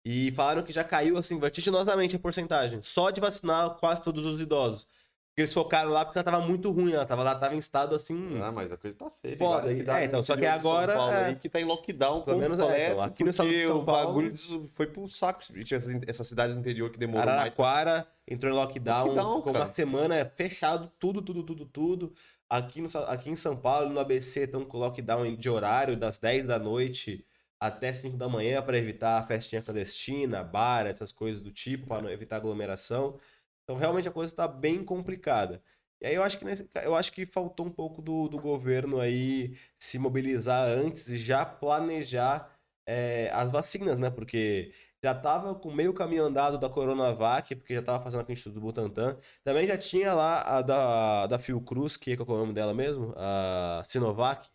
E falaram que já caiu, assim, vertiginosamente a porcentagem. Só de vacinar quase todos os idosos. Porque eles focaram lá porque ela tava muito ruim, ela tava lá, tava em estado assim. Ah, mas a coisa tá feia. Foda, várias é, então, só que agora, Paulo é. aí que tá em lockdown Pelo menos é, então, aqui no estado de porque São o Paulo- bagulho des- foi pro saco. Tinha Essas, essas cidades do interior que mais. Araraquara entrou em lockdown, Lockdown, ficou cara. uma semana fechado, tudo, tudo, tudo, tudo. Aqui, no, aqui em São Paulo, no ABC, estão com lockdown de horário das 10 da noite até 5 da manhã para evitar a festinha clandestina, bar, essas coisas do tipo, para evitar aglomeração. Então, realmente a coisa está bem complicada. E aí eu acho que, nesse, eu acho que faltou um pouco do, do governo aí se mobilizar antes e já planejar é, as vacinas, né? Porque já tava com meio caminho andado da Coronavac, porque já tava fazendo aqui no Instituto Butantan. Também já tinha lá a da, da Fiocruz, que que é o nome dela mesmo? A Sinovac.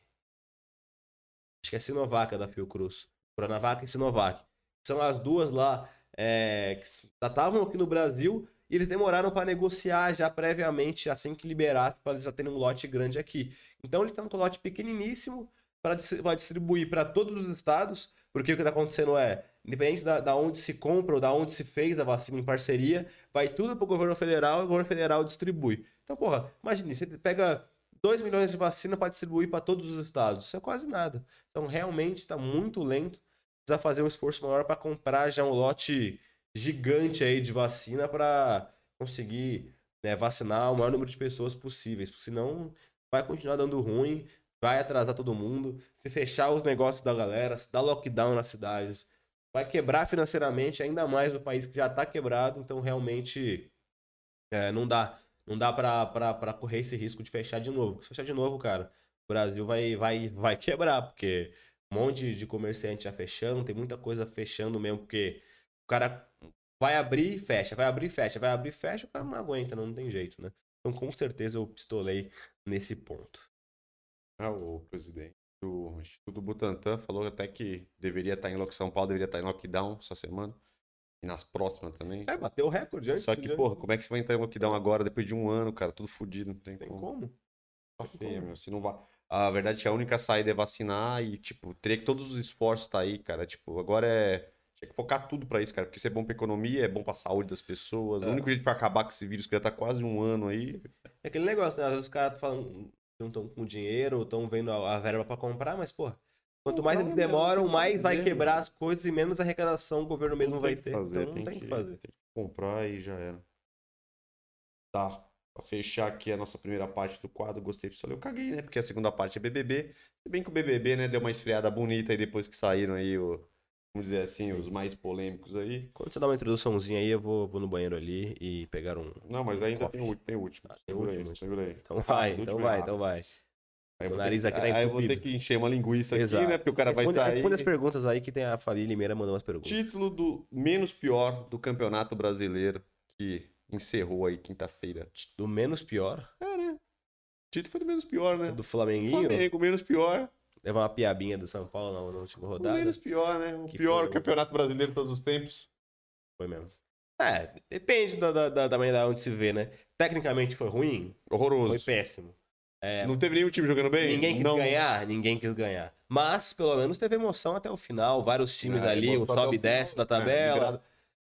Acho que é Sinovac a da Fiocruz. Coronavac e Sinovac. São as duas lá é, que já estavam aqui no Brasil e eles demoraram para negociar já previamente, assim que liberasse, para eles já terem um lote grande aqui. Então eles estão com um lote pequeniníssimo para distribuir para todos os estados, porque o que está acontecendo é, independente da, da onde se compra ou da onde se fez a vacina em parceria, vai tudo para o governo federal e o governo federal distribui. Então, porra, imagine, você pega 2 milhões de vacina para distribuir para todos os estados. Isso é quase nada. Então, realmente está muito lento. Precisa fazer um esforço maior para comprar já um lote gigante aí de vacina para conseguir né, vacinar o maior número de pessoas possíveis. Senão vai continuar dando ruim, vai atrasar todo mundo. Se fechar os negócios da galera, se dar lockdown nas cidades, vai quebrar financeiramente ainda mais o país que já está quebrado. Então, realmente, é, não dá. Não dá pra correr esse risco de fechar de novo. Porque se fechar de novo, cara, o Brasil vai, vai, vai quebrar, porque um monte de comerciante já fechando, tem muita coisa fechando mesmo, porque o cara vai abrir e fecha, vai abrir e fecha, vai abrir e fecha, o cara não aguenta, não, não tem jeito, né? Então, com certeza, eu pistolei nesse ponto. Ah, o presidente do Instituto Butantan falou até que deveria estar em São Paulo, deveria estar em lockdown essa semana. Nas próximas também. É, bateu o recorde antes. Só que, porra, como é que você vai entrar em lockdown agora, depois de um ano, cara? Tudo fodido, não tem, Tem como. como? Tá como. meu. Se não vai... A verdade é que a única saída é vacinar e, tipo, teria que todos os esforços tá aí, cara. Tipo, agora é. Tinha que focar tudo pra isso, cara. Porque isso é bom pra economia, é bom pra saúde das pessoas. É. O único jeito pra acabar com esse vírus que já tá quase um ano aí. É aquele negócio, né? Às vezes os caras falam, não estão com dinheiro, ou estão vendo a, a verba pra comprar, mas, porra, quanto mais eles demoram, mais vai quebrar mano. as coisas e menos arrecadação o governo mesmo vai ter. fazer, então não tem que fazer. Tem que comprar e já era. Tá. Pra fechar aqui a nossa primeira parte do quadro, gostei pessoal. Eu caguei, né? Porque a segunda parte é BBB. Se bem que o BBB, né, deu uma esfriada bonita aí depois que saíram aí, o, vamos dizer assim, os mais polêmicos aí. Quando você dá uma introduçãozinha aí, eu vou, vou no banheiro ali e pegar um. Não, mas ainda Coffee. tem o, tem o último. Ah, tem segura último? aí, segura aí. Então vai, do então último é vai, então vai. Aí O vou ter nariz que- aqui tá Aí eu vou ter entupido. que encher uma linguiça Exato. aqui, né? Porque o cara vai responde, sair. responde as perguntas aí que tem a Fabi Limeira mandou umas perguntas. Título do menos pior do Campeonato Brasileiro que encerrou aí quinta-feira. Do menos pior, É, né? O título foi do menos pior, né? do Flamenguinho, Flamengo, menos pior. levar uma piabinha do São Paulo na, na última O rodada. menos pior, né? O Que pior o- campeonato brasileiro de todos os tempos. Foi mesmo. É, depende da, da, da, da onde se vê, né? Tecnicamente foi ruim, Horroroso. foi péssimo. É, Não teve nenhum time jogando bem? ninguém quis não. ganhar, ninguém quis ganhar. Mas, pelo menos, teve emoção até o final. Vários times É, ali, até o final, desce da é, tabela. nivelado-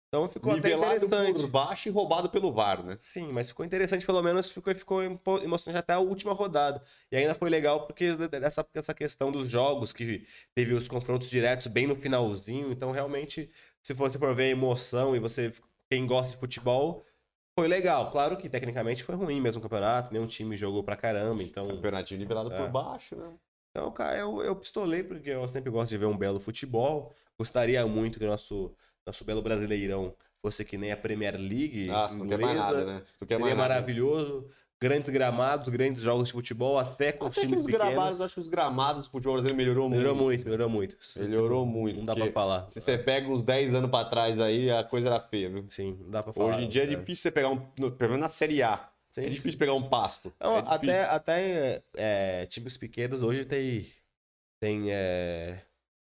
Então ficou até Nivelado interessante. por baixo e roubado pelo VAR, né? Sim, mas ficou interessante, pelo menos ficou, ficou emocionante até a última rodada. E ainda foi legal porque dessa, dessa questão dos jogos, que teve os confrontos diretos bem no finalzinho. Então, realmente, se você for ver a emoção e você, quem gosta de futebol, foi legal. Claro que tecnicamente foi ruim mesmo o campeonato, nenhum time jogou pra caramba. Então, Campeonatinho nivelado É. por baixo, né? então cara, eu, eu pistolei porque eu sempre gosto de ver um belo futebol. Gostaria muito que o nosso, nosso belo brasileirão fosse que nem a Premier League. Ah, você não quer mais nada, né? Seria mais nada. Grandes gramados, grandes jogos de futebol, até com os Até que times os pequenos. gramados, acho que os gramados do futebol brasileiro melhorou, Melhorou muito. muito, melhorou muito. Melhorou muito. Não dá pra falar. Se você pega uns 10 anos pra trás aí, a coisa era feia, viu? Sim, não dá pra falar. Hoje em dia é difícil você pegar um. Pelo menos na Série A. Sim. É difícil pegar um pasto. Não, É até até é, times pequenos hoje tem, tem é,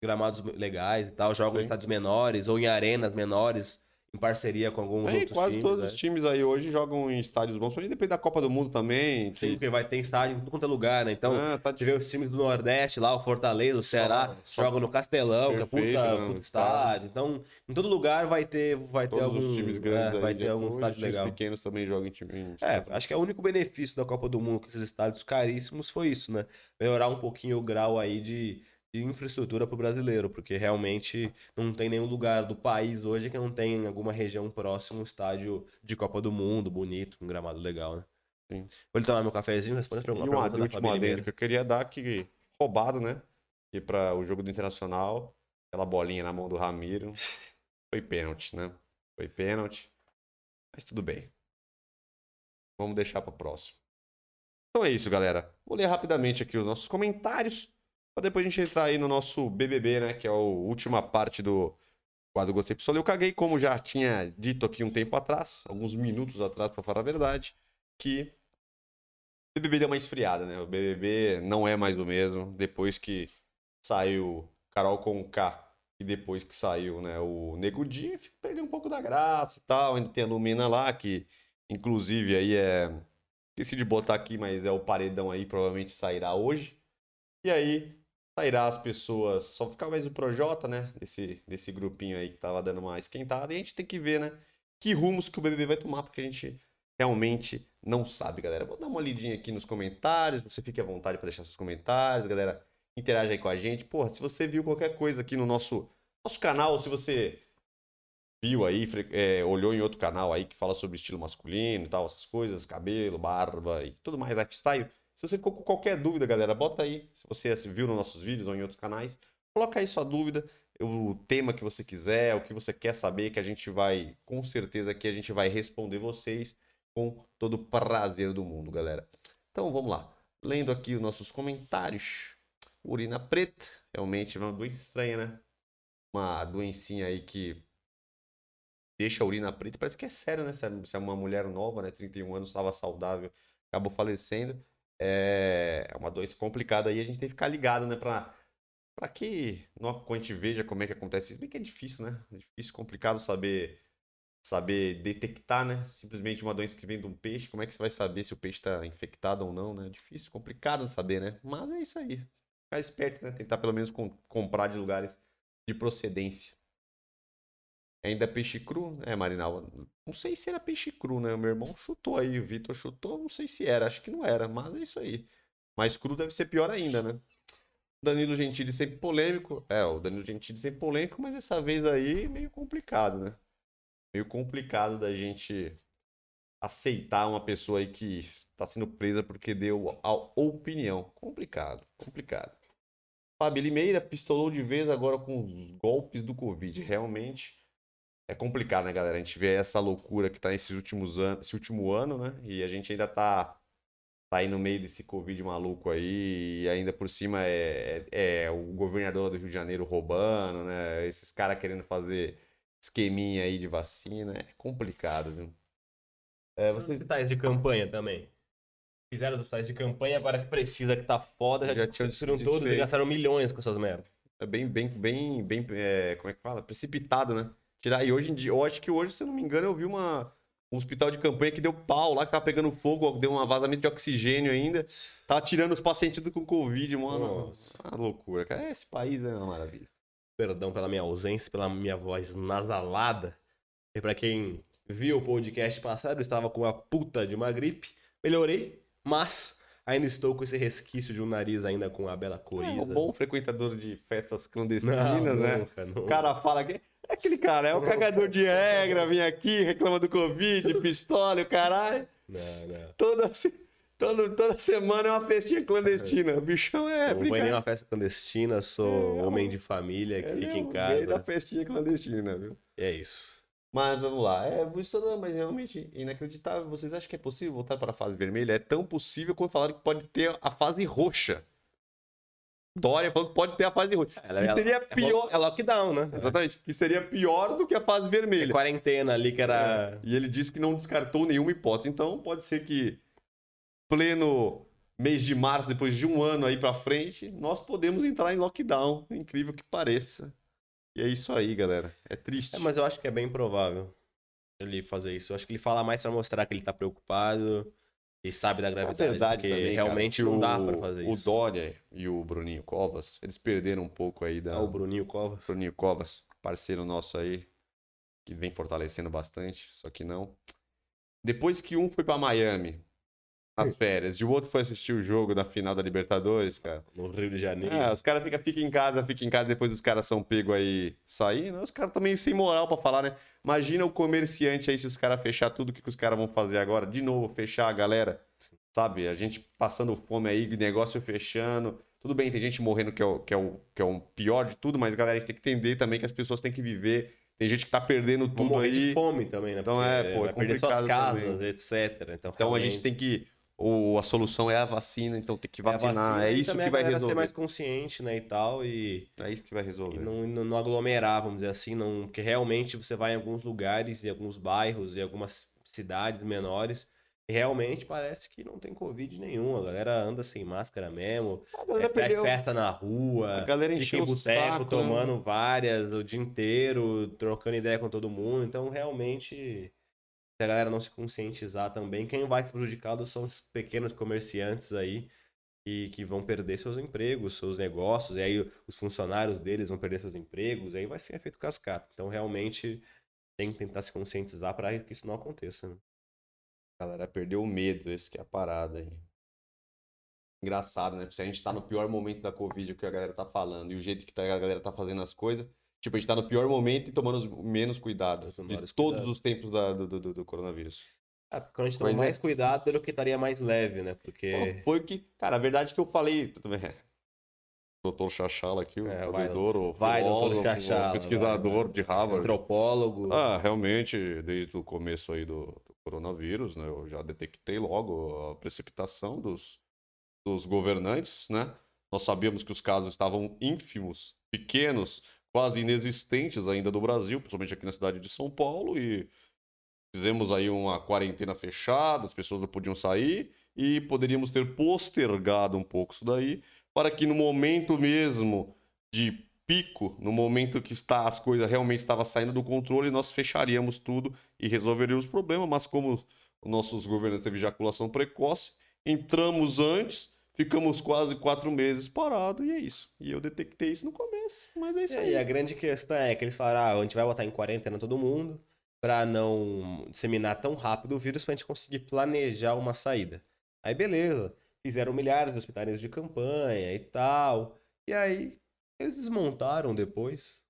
gramados legais e tal, jogam em Sim. estádios menores ou em arenas menores, em parceria com alguns Tem, outros quase times. todos né? os times aí hoje jogam em estádios bons. Pode depender da Copa do Mundo também. Sim, que- porque vai ter estádio em tudo quanto é lugar, né? Então, Ah, tá gente vê os times do Nordeste lá, o Fortaleza, o Ceará, só- jogam no Castelão, que é Perfeito, puta, né, puta estádio. estádio. Então, em todo lugar vai ter, vai ter Todos algum. os times é, grandes aí vai ter algum hoje, estádio legal. pequenos também jogam em time. em É, acho que é o único benefício da Copa do Mundo com esses estádios caríssimos foi isso, né? Melhorar um pouquinho o grau aí de, de infraestrutura pro brasileiro, porque realmente não tem nenhum lugar do país hoje que não tem em alguma região próxima um estádio de Copa do Mundo, bonito, com gramado legal, né? Sim. Vou lhe tomar meu cafezinho, responde a E pergunta, um da família adendo que eu queria dar que roubado, né? E para o jogo do Internacional, aquela bolinha na mão do Ramiro, foi pênalti, né? Foi pênalti. Mas tudo bem. Vamos deixar para próximo. Então é isso, galera. Vou ler rapidamente aqui os nossos comentários para depois a gente entrar aí no nosso BBB, né? Que é a última parte do quadro Gostei Pessoal. Eu caguei, como já tinha dito aqui um tempo atrás, alguns minutos atrás, para falar a verdade, que o BBB deu uma esfriada, né? O BBB não é mais o mesmo. Depois que saiu Carol Conká e depois que saiu né, o Nego Di, perdeu um pouco da graça e tal. Ainda tem a Lumina lá, que inclusive aí é. Esqueci de botar aqui, mas é o paredão aí, provavelmente sairá hoje. E aí sairá as pessoas. Só ficar mais o Projota, né? Desse, desse grupinho aí que tava dando uma esquentada. E a gente tem que ver, né? Que rumos que o BBB vai tomar, porque a gente realmente não sabe, galera. Vou dar uma lidinha aqui nos comentários. Você fique à vontade para deixar seus comentários, galera. Interage aí com a gente. Porra, se você viu qualquer coisa aqui no nosso, nosso canal, se você viu aí, é, olhou em outro canal aí que fala sobre estilo masculino e tal, essas coisas, cabelo, barba e tudo mais, lifestyle. Se você ficou com qualquer dúvida, galera, bota aí. Se você viu nos nossos vídeos ou em outros canais, coloca aí sua dúvida, o tema que você quiser, o que você quer saber, que a gente vai, com certeza aqui a gente vai responder vocês com todo o prazer do mundo, galera. Então vamos lá. Lendo aqui os nossos comentários. Urina preta, realmente é uma doença estranha, né? Uma doencinha aí que deixa a urina preta. Parece que é sério, né? Se é- se é uma mulher nova, né? 31 anos, estava saudável, acabou falecendo. É é uma doença complicada aí, a gente tem que ficar ligado, né? Pra, pra que não- a gente veja como é que acontece isso, bem que é difícil, né? É difícil, complicado saber saber detectar, né? Simplesmente uma doença que vem de um peixe, como é que você vai saber se o peixe está infectado ou não, né? Difícil, complicado saber, né? Mas é isso aí. Ficar esperto, né? Tentar pelo menos com- comprar de lugares de procedência. Ainda é peixe cru? É, Marinal. Não sei se era peixe cru, né? O meu irmão chutou aí, o Vitor chutou, não sei se era, acho que não era, mas é isso aí. Mas cru deve ser pior ainda, né? Danilo Gentili sempre polêmico. É, o Danilo Gentili sempre polêmico, mas dessa vez aí meio complicado, né? Meio complicado da gente aceitar uma pessoa aí que está sendo presa porque deu a opinião. Complicado, complicado. Fábio Limeira pistolou de vez agora com os golpes do Covid. Realmente é complicado, né, galera? A gente vê essa loucura que tá nesses últimos anos, esse último ano, né? E a gente ainda tá, tá aí no meio desse Covid maluco aí, e ainda por cima é, é, é o governador do Rio de Janeiro roubando, né? Esses caras querendo fazer esqueminha aí de vacina, é complicado, viu? É, você... Hospitais de campanha também. Fizeram os hospitais de campanha, agora que precisa, que tá foda, já, já tinham todos e gastaram milhões com essas merdas. É bem, bem, bem, bem, é, como é que fala? Precipitado, né? Tirar, e hoje em dia, eu acho que hoje, se eu não me engano, eu vi uma, um hospital de campanha que deu pau lá, que tava pegando fogo, deu um vazamento de oxigênio ainda. Tava tirando os pacientes tudo com Covid, mano. Nossa. Uma loucura, cara. Esse país é uma maravilha. Perdão pela minha ausência, pela minha voz nasalada. E pra quem viu o podcast passado, eu estava com uma puta de uma gripe. Melhorei, mas ainda estou com esse resquício de um nariz ainda com a bela coriza. É um bom frequentador de festas clandestinas, não, né? Nunca, nunca. O cara fala que é aquele cara, é o cagador de regra, vem aqui, reclama do Covid, pistola, o caralho. Não, não. Toda, toda, toda semana é uma festinha clandestina. O bichão é. Não foi nem uma festa clandestina, sou é, homem de família que fica é em casa. É da festinha clandestina, viu? É isso. Mas vamos lá, é isso não, mas realmente inacreditável. Vocês acham que é possível voltar para a fase vermelha? É tão possível quanto falaram que pode ter a fase roxa. Dória falou que pode ter a fase roxa. Ela, que seria ela, pior. É lockdown, né? Exatamente. Que seria pior do que a fase vermelha. É quarentena ali que era. É. E ele disse que não descartou nenhuma hipótese. Então pode ser que pleno mês de março, depois de um ano aí para frente, nós podemos entrar em lockdown. Incrível que pareça. E é isso aí, galera. É triste. É, mas eu acho que é bem provável ele fazer isso. Eu acho que ele fala mais para mostrar que ele tá preocupado e sabe da gravidade. É verdade porque também, realmente cara, não dá para fazer o isso. O Dória e o Bruninho Covas, eles perderam um pouco aí da. Ah, o Bruninho Covas. Bruninho Covas, parceiro nosso aí, que vem fortalecendo bastante, só que não. Depois que um foi para Miami, nas férias. E o outro foi assistir o jogo da final da Libertadores, cara. No Rio de Janeiro. É, os caras ficam fica em casa, ficam em casa, depois os caras são pegos aí saindo. Os caras também sem moral para falar, né? Imagina o comerciante aí se os caras fechar tudo, o que, que os caras vão fazer agora? De novo, fechar a galera, sabe? A gente passando fome aí, negócio fechando. Tudo bem, tem gente morrendo que é o, que é o, que é o pior de tudo, mas galera, a gente tem que entender também que as pessoas têm que viver. Tem gente que tá perdendo tudo aí. de fome também, né? Então Porque é, pô, é perder suas casas, também. etc. Então, então realmente... a gente tem que ou a solução é a vacina, então tem que vacinar. É, é isso que vai resolver. ser mais consciente, né, e tal, e... É isso que vai resolver. E não, não, aglomerar, vamos dizer assim, não... porque realmente você vai em alguns lugares, em alguns bairros, em algumas cidades menores, e realmente parece que não tem Covid nenhum. A galera anda sem máscara mesmo, a galera é, perdeu... festa na rua, a galera fica em boteco, né? tomando várias o dia inteiro, trocando ideia com todo mundo, então realmente a galera não se conscientizar também, quem vai ser prejudicado são os pequenos comerciantes aí que, que vão perder seus empregos, seus negócios, e aí os funcionários deles vão perder seus empregos, e aí vai ser efeito cascata. Então, realmente, tem que tentar se conscientizar para que isso não aconteça. Né? Galera perdeu o medo, esse que é a parada aí. Engraçado, né? Se a gente tá no pior momento da Covid, o que a galera tá falando, e o jeito que tá, a galera tá fazendo as coisas, Tipo, a gente tá no pior momento e tomando menos cuidado de todos os tempos da, do, do, do, coronavírus. É, quando a gente toma Mas, mais é... cuidado, pelo que estaria mais leve, né? Porque. foi o que. Cara, a verdade é que eu falei. Doutor Chachala aqui, o é, o vai, doutor Chachala, o pesquisador vai, de Harvard. Antropólogo. Ah, realmente, desde o começo aí do, do, coronavírus, né? Eu já detectei logo a precipitação dos, dos governantes, né? Nós sabíamos que os casos estavam ínfimos, pequenos, quase inexistentes ainda no Brasil, principalmente aqui na cidade de São Paulo, e fizemos aí uma quarentena fechada, as pessoas não podiam sair, e poderíamos ter postergado um pouco isso daí, para que no momento mesmo de pico, no momento que está, as coisas realmente estavam saindo do controle, nós fecharíamos tudo e resolveríamos o problema, mas como os nossos governantes teve ejaculação precoce, entramos antes Ficamos quase quatro meses parados e é isso. E eu detectei isso no começo, mas é isso é, aí. E a grande questão é que eles falaram, ah, a gente vai botar em quarentena todo mundo para não disseminar tão rápido o vírus pra gente conseguir planejar uma saída. Aí beleza, fizeram milhares de hospitais de campanha e tal. E aí eles desmontaram depois.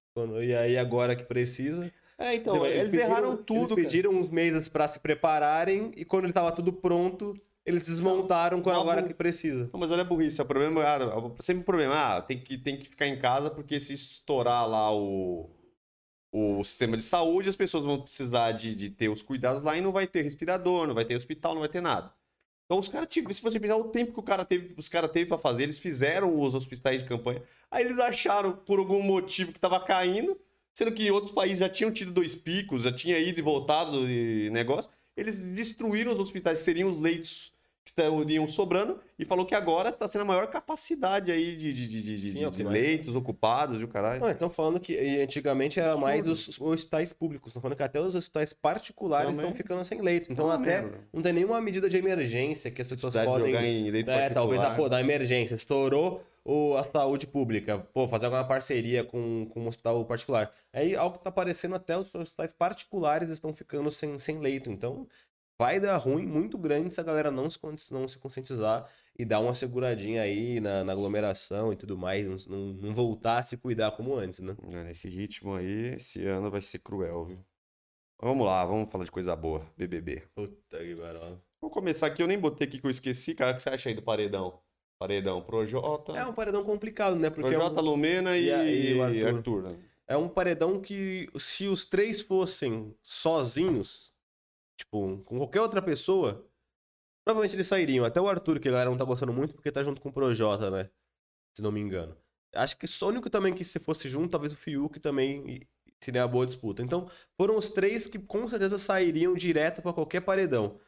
E aí agora que precisa... É, então, eles, eles pediram, erraram tudo. Eles pediram cara. uns meses para se prepararem e quando ele tava tudo pronto, eles desmontaram com agora que precisa. Não, mas olha a burrice, é o problema, é sempre o problema, ah, tem que, tem que ficar em casa porque se estourar lá o, o sistema de saúde, as pessoas vão precisar de, de ter os cuidados lá e não vai ter respirador, não vai ter hospital, não vai ter nada. Então os caras, se você pensar o tempo que o cara teve, os caras teve para fazer, eles fizeram os hospitais de campanha. Aí eles acharam por algum motivo que tava caindo, sendo que outros países já tinham tido dois picos, já tinha ido e voltado e negócio. Eles destruíram os hospitais, que seriam os leitos que estariam sobrando, e falou que agora está sendo a maior capacidade aí de, de, de, Sim, é de que mais- leitos ocupados e o caralho. Não, então falando que antigamente era mais os, os hospitais públicos. Estão falando que até os hospitais particulares estão ficando sem leito. Então até não tem nenhuma medida de emergência que as pessoas podem... jogar em leito É, talvez a particular. pô, da emergência. Estourou o, a saúde pública. Pô, fazer alguma parceria com, com um hospital particular. Aí algo que tá aparecendo até os hospitais particulares estão ficando sem, sem leito. Então vai dar ruim muito grande se a galera não se, não se conscientizar e dar uma seguradinha aí na, na aglomeração e tudo mais. Não, não, voltar a se cuidar como antes, né? É, Nesse ritmo aí, esse ano vai ser cruel, viu? Vamos lá, vamos falar de coisa boa. BBB. Puta que pariu. Vou começar aqui, eu nem botei aqui que eu esqueci, cara. O que você acha aí do paredão? Paredão, Projota. É um paredão complicado, né? Porque é Projota, um, Lumena e, e e o Arthur. Arthur. né? é um paredão que, se os três fossem sozinhos, tipo, com qualquer outra pessoa, provavelmente eles sairiam. Até o Arthur, que a galera não tá gostando muito, porque tá junto com o Projota, né? Se não me engano. Acho que só o único também que se fosse junto, talvez o Fiuk também seria uma boa disputa. Então, foram os três que com certeza sairiam direto pra qualquer paredão.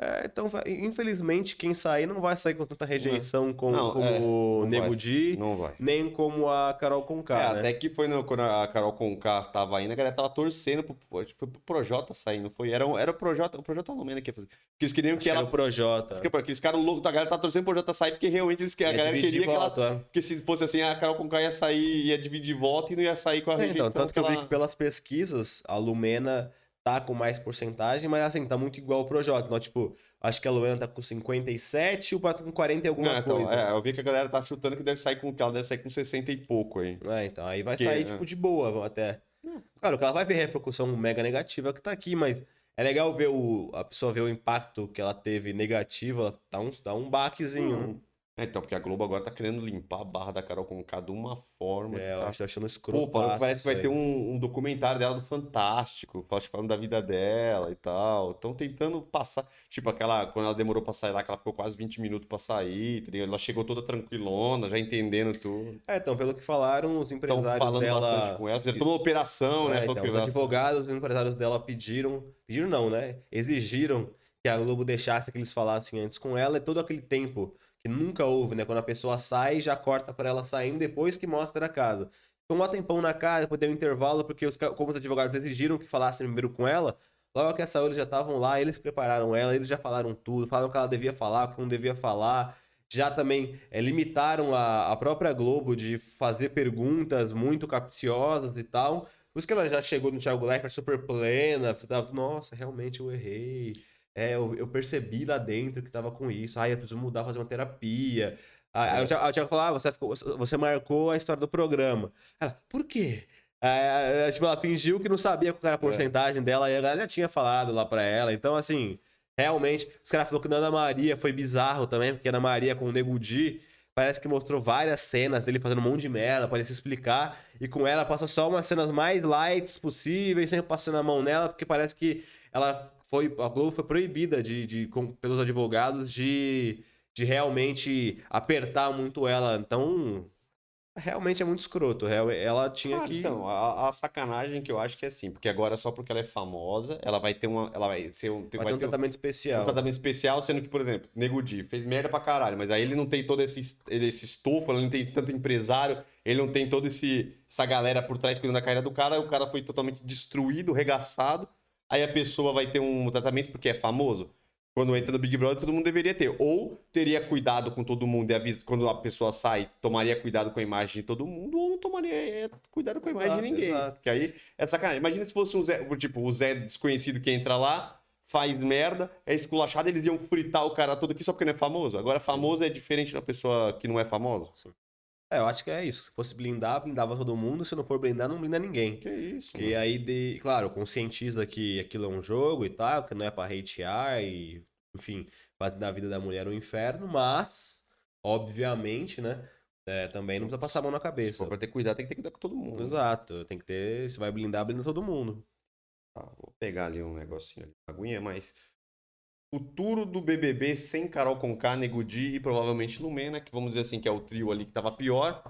É, então, infelizmente, quem sair não vai sair com tanta rejeição como, Não, como é, o Nego vai. Di, nem como a Carol Conká, é, né? até que foi no- quando a Carol Conká tava indo, a galera tava torcendo pro, foi pro Projota sair, não foi? Era, era o Projota, o Projota Lumena que ia fazer. Porque eles queriam Acho que que era ela... o Projota. Porque, porque eles ficaram loucos, a galera tá torcendo pro Projota sair, porque realmente eles, a galera queria que ela... voto, é. Porque se fosse assim, a Carol Conká ia sair, ia dividir voto e não ia sair com a É, rejeição. então, tanto que eu vi ela- que pelas pesquisas, a Lumena tá com mais porcentagem, mas assim, tá muito igual o Projota. Então, tipo, acho que a Lumena tá com 57 e o Pato com 40 e alguma Não, então, coisa. é, eu vi que a galera tá chutando que deve sair com que ela deve sair com 60 e pouco aí. É, então, aí vai Que, sair, é. tipo, de boa até. Claro que ela vai ver a repercussão mega negativa que tá aqui, mas é legal ver o, a pessoa ver o impacto que ela teve negativo, ela dá um, dá um baquezinho, né? É, então, porque a Globo agora tá querendo limpar a barra da Carol Conká de uma forma. É, eu tá... acho achando Pô, escroto. parece que vai ter um, um documentário dela do Fantástico, falando da vida dela e tal. Estão tentando passar. Tipo, aquela. Quando ela demorou pra sair lá, que ela ficou quase 20 minutos pra sair, entendeu? Ela chegou toda tranquilona, já entendendo tudo. É, então, pelo que falaram, os empresários falando dela. bastante com ela, fizeram toda uma operação, né? É, Falou então, os advogados, os empresários dela pediram, pediram não, né? Exigiram que a Globo deixasse que eles falassem antes com ela e todo aquele tempo que nunca houve, né? Quando a pessoa sai, já corta pra ela saindo depois que mostra a casa. Ficou um tempão na casa, depois deu um intervalo, porque os, como os advogados exigiram que falassem primeiro com ela, logo que saiu, eles já estavam lá, eles prepararam ela, eles já falaram tudo, falaram o que ela devia falar, o que não devia falar. Já também é, limitaram a, a própria Globo de fazer perguntas muito capciosas e tal. Por isso que ela já chegou no Thiago Leifert super plena, tava, nossa, realmente eu errei. É, eu, eu percebi lá dentro que tava com isso. Ai, eu preciso mudar, fazer uma terapia. Aí, o Thiago, falou, ah, você, ficou- você marcou a história do programa. Ela, por quê? Aí, tipo, ela fingiu que não sabia qual era a porcentagem dela, e a galera já tinha falado lá pra ela. Então, assim, realmente, os caras falaram que na Ana Maria foi bizarro também, porque a Ana Maria com o Nego Di, parece que mostrou várias cenas dele fazendo um monte de merda pra ele se explicar, e com ela passou só umas cenas mais lights possíveis, sempre passando a mão nela, porque parece que ela foi, a Globo foi proibida de, de com- pelos advogados de, de realmente apertar muito ela. Então, realmente é muito escroto. Ela tinha Ah, que. Então, a, a sacanagem que eu acho que é assim, porque agora só porque ela é famosa, ela vai ter uma. Ela vai ser um. vai um ter um- tratamento um especial. tratamento especial, sendo que, por exemplo, Nego Di fez merda pra caralho, mas aí ele não tem todo esse, es- esse estofo, ele não tem tanto empresário, ele não tem toda essa galera por trás cuidando da carreira do cara, o cara foi totalmente destruído, regaçado, aí a pessoa vai ter um tratamento porque é famoso. Quando entra no Big Brother, todo mundo deveria ter. Ou teria cuidado com todo mundo e avisa, quando a pessoa sai, tomaria cuidado com a imagem de todo mundo, ou não tomaria é, cuidado com a imagem Exato, de ninguém. exato. Porque aí é sacanagem. Imagina se fosse um Zé, tipo, o Zé desconhecido que entra lá, faz merda, é esculachado, eles iam fritar o cara todo aqui só porque não é famoso. Agora, famoso é diferente da pessoa que não é famosa. É, eu acho que é isso. Se fosse blindar, blindava todo mundo. Se não for blindar, não blinda ninguém. Que isso, E aí, de, claro, conscientiza que aquilo é um jogo e tal, que não é pra hatear e, enfim, fazer da vida da mulher um inferno, mas, obviamente, né, é, também não precisa passar a mão na cabeça. for pra ter cuidado, tem que ter cuidado com todo mundo. Exato, tem que ter, se vai blindar, blinda todo mundo. Tá, vou pegar ali um negocinho ali, aguinha, mas futuro do BBB sem Carol Conká, Nego Di e provavelmente Lumena, que vamos dizer assim, que é o trio ali que tava pior.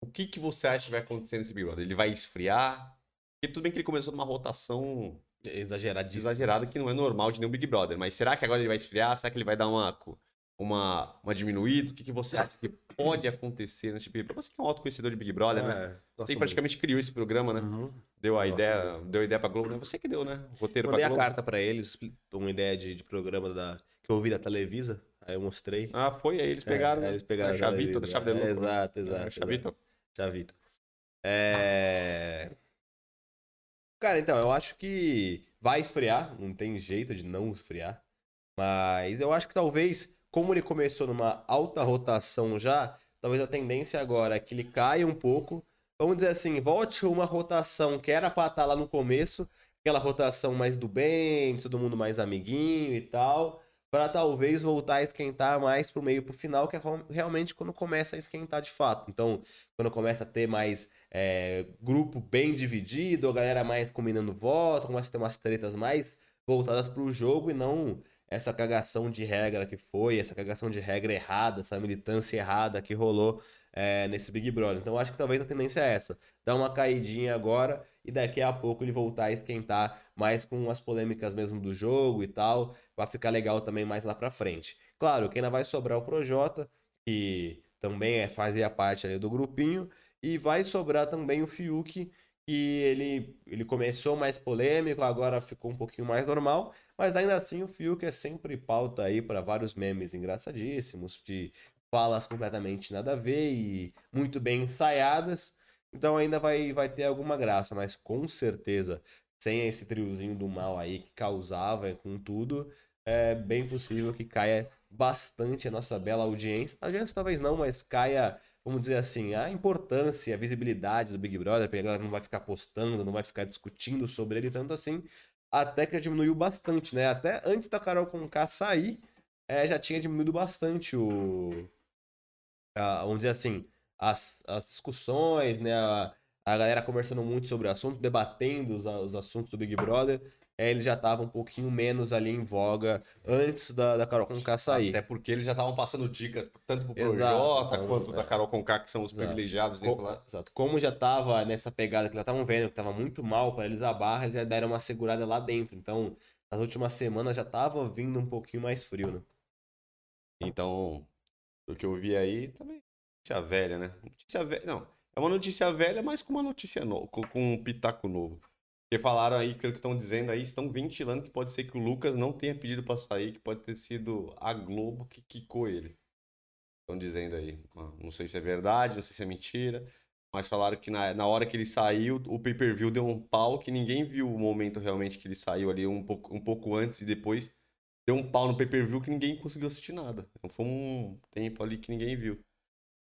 O que, que você acha que vai acontecer nesse Big Brother? Ele vai esfriar? Porque tudo bem que ele começou numa rotação Exageradíssimo. exagerada que não é normal de nenhum Big Brother. Mas será que agora ele vai esfriar? Será que ele vai dar uma, uma, uma diminuída? O que, que você acha que pode acontecer nesse Big Brother? Você que é um autoconhecedor de Big Brother, né? É, Você gosto que praticamente criou esse programa, né? muito. Uhum. Deu a ideia, deu a ideia pra Globo, né? Você que deu, né? O roteiro Mandei pra a Globo. carta pra eles, uma ideia de, de programa da, que eu ouvi da Televisa, aí eu mostrei. Ah, foi, aí eles pegaram, É, né? eles pegaram a a Chavito, da chave de É, né? Exato, exato. É, Chavito. Chavito. É... Cara, então, eu acho que vai esfriar, não tem jeito de não esfriar. Mas eu acho que talvez, como ele começou numa alta rotação já, talvez a tendência agora é que ele caia um pouco. Vamos dizer assim, volte uma rotação que era pra estar lá no começo, aquela rotação mais do bem, todo mundo mais amiguinho e tal, para talvez voltar a esquentar mais pro meio pro final, que é realmente quando começa a esquentar de fato. Então, quando começa a ter mais é, grupo bem dividido, a galera mais combinando voto, começa a ter umas tretas mais voltadas pro jogo e não essa cagação de regra que foi, essa cagação de regra errada, essa militância errada que rolou é, nesse Big Brother. Então acho que talvez a tendência é essa, dar uma caidinha agora e daqui a pouco ele voltar a esquentar mais com as polêmicas mesmo do jogo e tal, vai ficar legal também mais lá pra frente. Claro, que ainda vai sobrar o Projota, que também é, fazia parte ali do grupinho, e vai sobrar também o Fiuk, que ele, ele começou mais polêmico, agora ficou um pouquinho mais normal, mas ainda assim o Fiuk é sempre pauta aí para vários memes engraçadíssimos, de falas completamente nada a ver e muito bem ensaiadas. Então ainda vai, vai ter alguma graça, mas com certeza, sem esse triozinho do mal aí que causava com tudo, é bem possível que caia bastante a nossa bela audiência. A audiência talvez não, mas caia, vamos dizer assim, a importância, a visibilidade do Big Brother, porque a galera não vai ficar postando, não vai ficar discutindo sobre ele tanto assim. Até que já diminuiu bastante, né? Até antes da Carol Conká sair, é, já tinha diminuído bastante o. a- vamos dizer assim, as, as discussões, né? A, a galera conversando muito sobre o assunto, debatendo os, os assuntos do Big Brother. É, ele já tava um pouquinho menos ali em voga antes da, da Carol Conká sair. Até porque eles já estavam passando dicas, tanto pro Projota então, quanto é. da Carol Conká, que são os Exato. privilegiados dentro lá. Exato. Como já tava nessa pegada que já estavam vendo, que tava muito mal para eles a barra, eles já deram uma segurada lá dentro. Então, nas últimas semanas já tava vindo um pouquinho mais frio, né? Então, o que eu vi aí também notícia velha, né? Notícia velha, não. É uma notícia velha, mas com uma notícia nova, com um pitaco novo. Porque falaram aí, que estão dizendo aí, estão ventilando que pode ser que o Lucas não tenha pedido pra sair, que pode ter sido a Globo que quicou ele. Estão dizendo aí. Ah, Não sei se é verdade, não sei se é mentira. Mas falaram que na, na hora que ele saiu, o pay-per-view deu um pau que ninguém viu o momento realmente que ele saiu ali, um pouco, um pouco antes e depois. Deu um pau no pay-per-view que ninguém conseguiu assistir nada. Então foi um tempo ali que ninguém viu.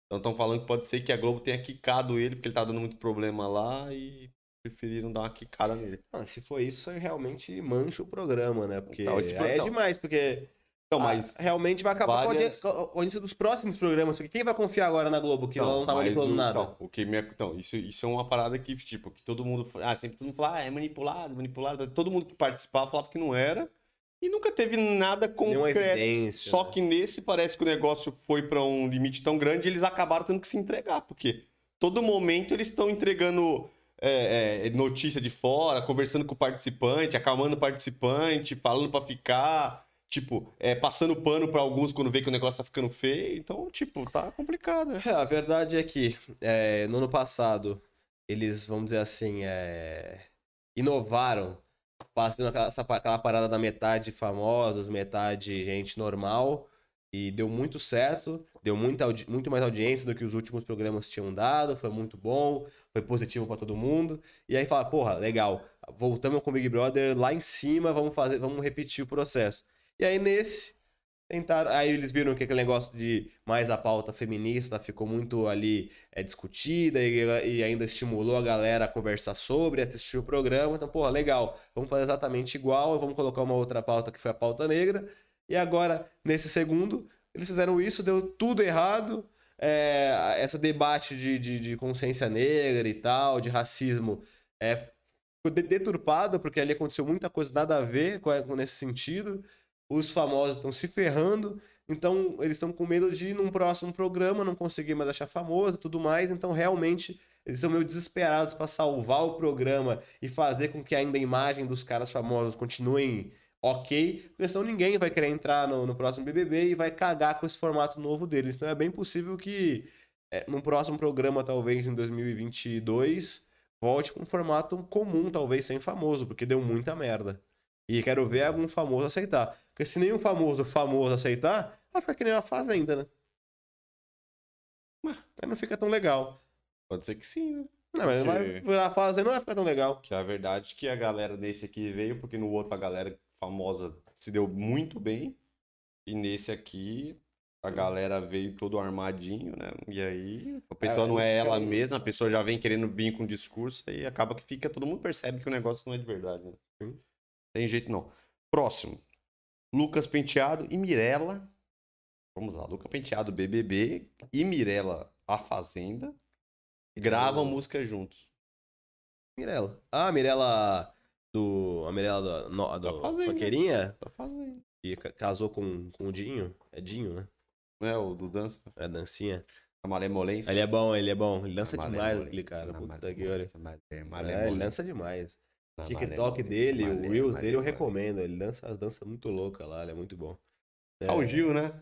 Então estão falando que pode ser que a Globo tenha quicado ele, porque ele tá dando muito problema lá e preferiram dar uma quicada nele. Ah, se for isso, realmente mancha o programa, né? Porque Então, esse é demais, porque Então, ah, mas. realmente vai acabar várias- com a audiência- a audiência dos próximos programas. Porque quem vai confiar agora na Globo, que Então, não tá manipulando o- nada? Então, o que me... então isso, isso é uma parada que, tipo, que todo mundo. Ah, sempre todo mundo fala, ah, é manipulado, manipulado. Todo mundo que participava falava que não era. E nunca teve nada concreto. Só né? que nesse parece que o negócio foi pra um limite tão grande e eles acabaram tendo que se entregar, porque todo momento eles estão entregando é, é, notícia de fora, conversando com o participante, acalmando o participante, falando pra ficar, tipo, é, passando pano pra alguns quando vê que o negócio tá ficando feio. Então, tipo, tá complicado, né? A verdade é que é, no ano passado eles, vamos dizer assim, é, inovaram, fazendo aquela, aquela parada da metade famosos, metade gente normal, e deu muito certo, deu muita, muito mais audiência do que os últimos programas tinham dado, foi muito bom, foi positivo pra todo mundo. E aí fala, porra, legal, voltamos com o Big Brother lá em cima, vamos fazer, vamos repetir o processo. E aí nesse tentaram, aí eles viram que aquele negócio de mais a pauta feminista ficou muito ali é, discutida e, e ainda estimulou a galera a conversar sobre, assistir o programa. Então, porra, legal, vamos fazer exatamente igual, vamos colocar uma outra pauta que foi a pauta negra. E agora, nesse segundo, eles fizeram isso, deu tudo errado. É, essa debate de, de, de consciência negra e tal, de racismo, é, ficou de- deturpado, porque ali aconteceu muita coisa nada a ver com, com nesse sentido. os famosos estão se ferrando, então eles estão com medo de, num próximo programa, não conseguir mais achar famoso tudo mais, então realmente eles são meio desesperados para salvar o programa e fazer com que ainda a imagem dos caras famosos continuem ok, porque senão ninguém vai querer entrar no, no próximo BBB e vai cagar com esse formato novo deles. Então é bem possível que é, no próximo programa, talvez em 2022, volte com um formato comum, talvez sem famoso, porque deu muita merda. E quero ver algum famoso aceitar. Porque se nenhum famoso famoso aceitar, vai ficar que nem uma fazenda, né? Aí não fica tão legal. Pode ser que sim, né? Não, mas vai virar fazenda, não vai ficar tão legal. Que a verdade é que a galera nesse aqui veio, porque no outro a galera famosa se deu muito bem. E nesse aqui a galera veio todo armadinho, né? E aí a pessoa É, não é eles ela mesma, a pessoa já vem querendo vir com discurso e acaba que fica, todo mundo percebe que o negócio não é de verdade, né? Sim. Tem jeito não. Próximo. Lucas Penteado e Mirella. Vamos lá, Lucas Penteado, BBB e Mirella, A Fazenda. Gravam música juntos. Mirella. Ah, Mirella do. A Mirella do, no, do Fazenda. Funkeerinha? Tá fazendo. E ca- casou com, com o Dinho. É Dinho, né? Não é o do dança? É dancinha. A malemolência. Ele é bom, ele é bom. Ele dança demais, aquele cara. Puta que olha. É, ele dança demais. na O TikTok dele, o Reels dele eu recomendo. Ele dança as danças muito loucas lá, ele é muito bom. É, Raul Gil, né?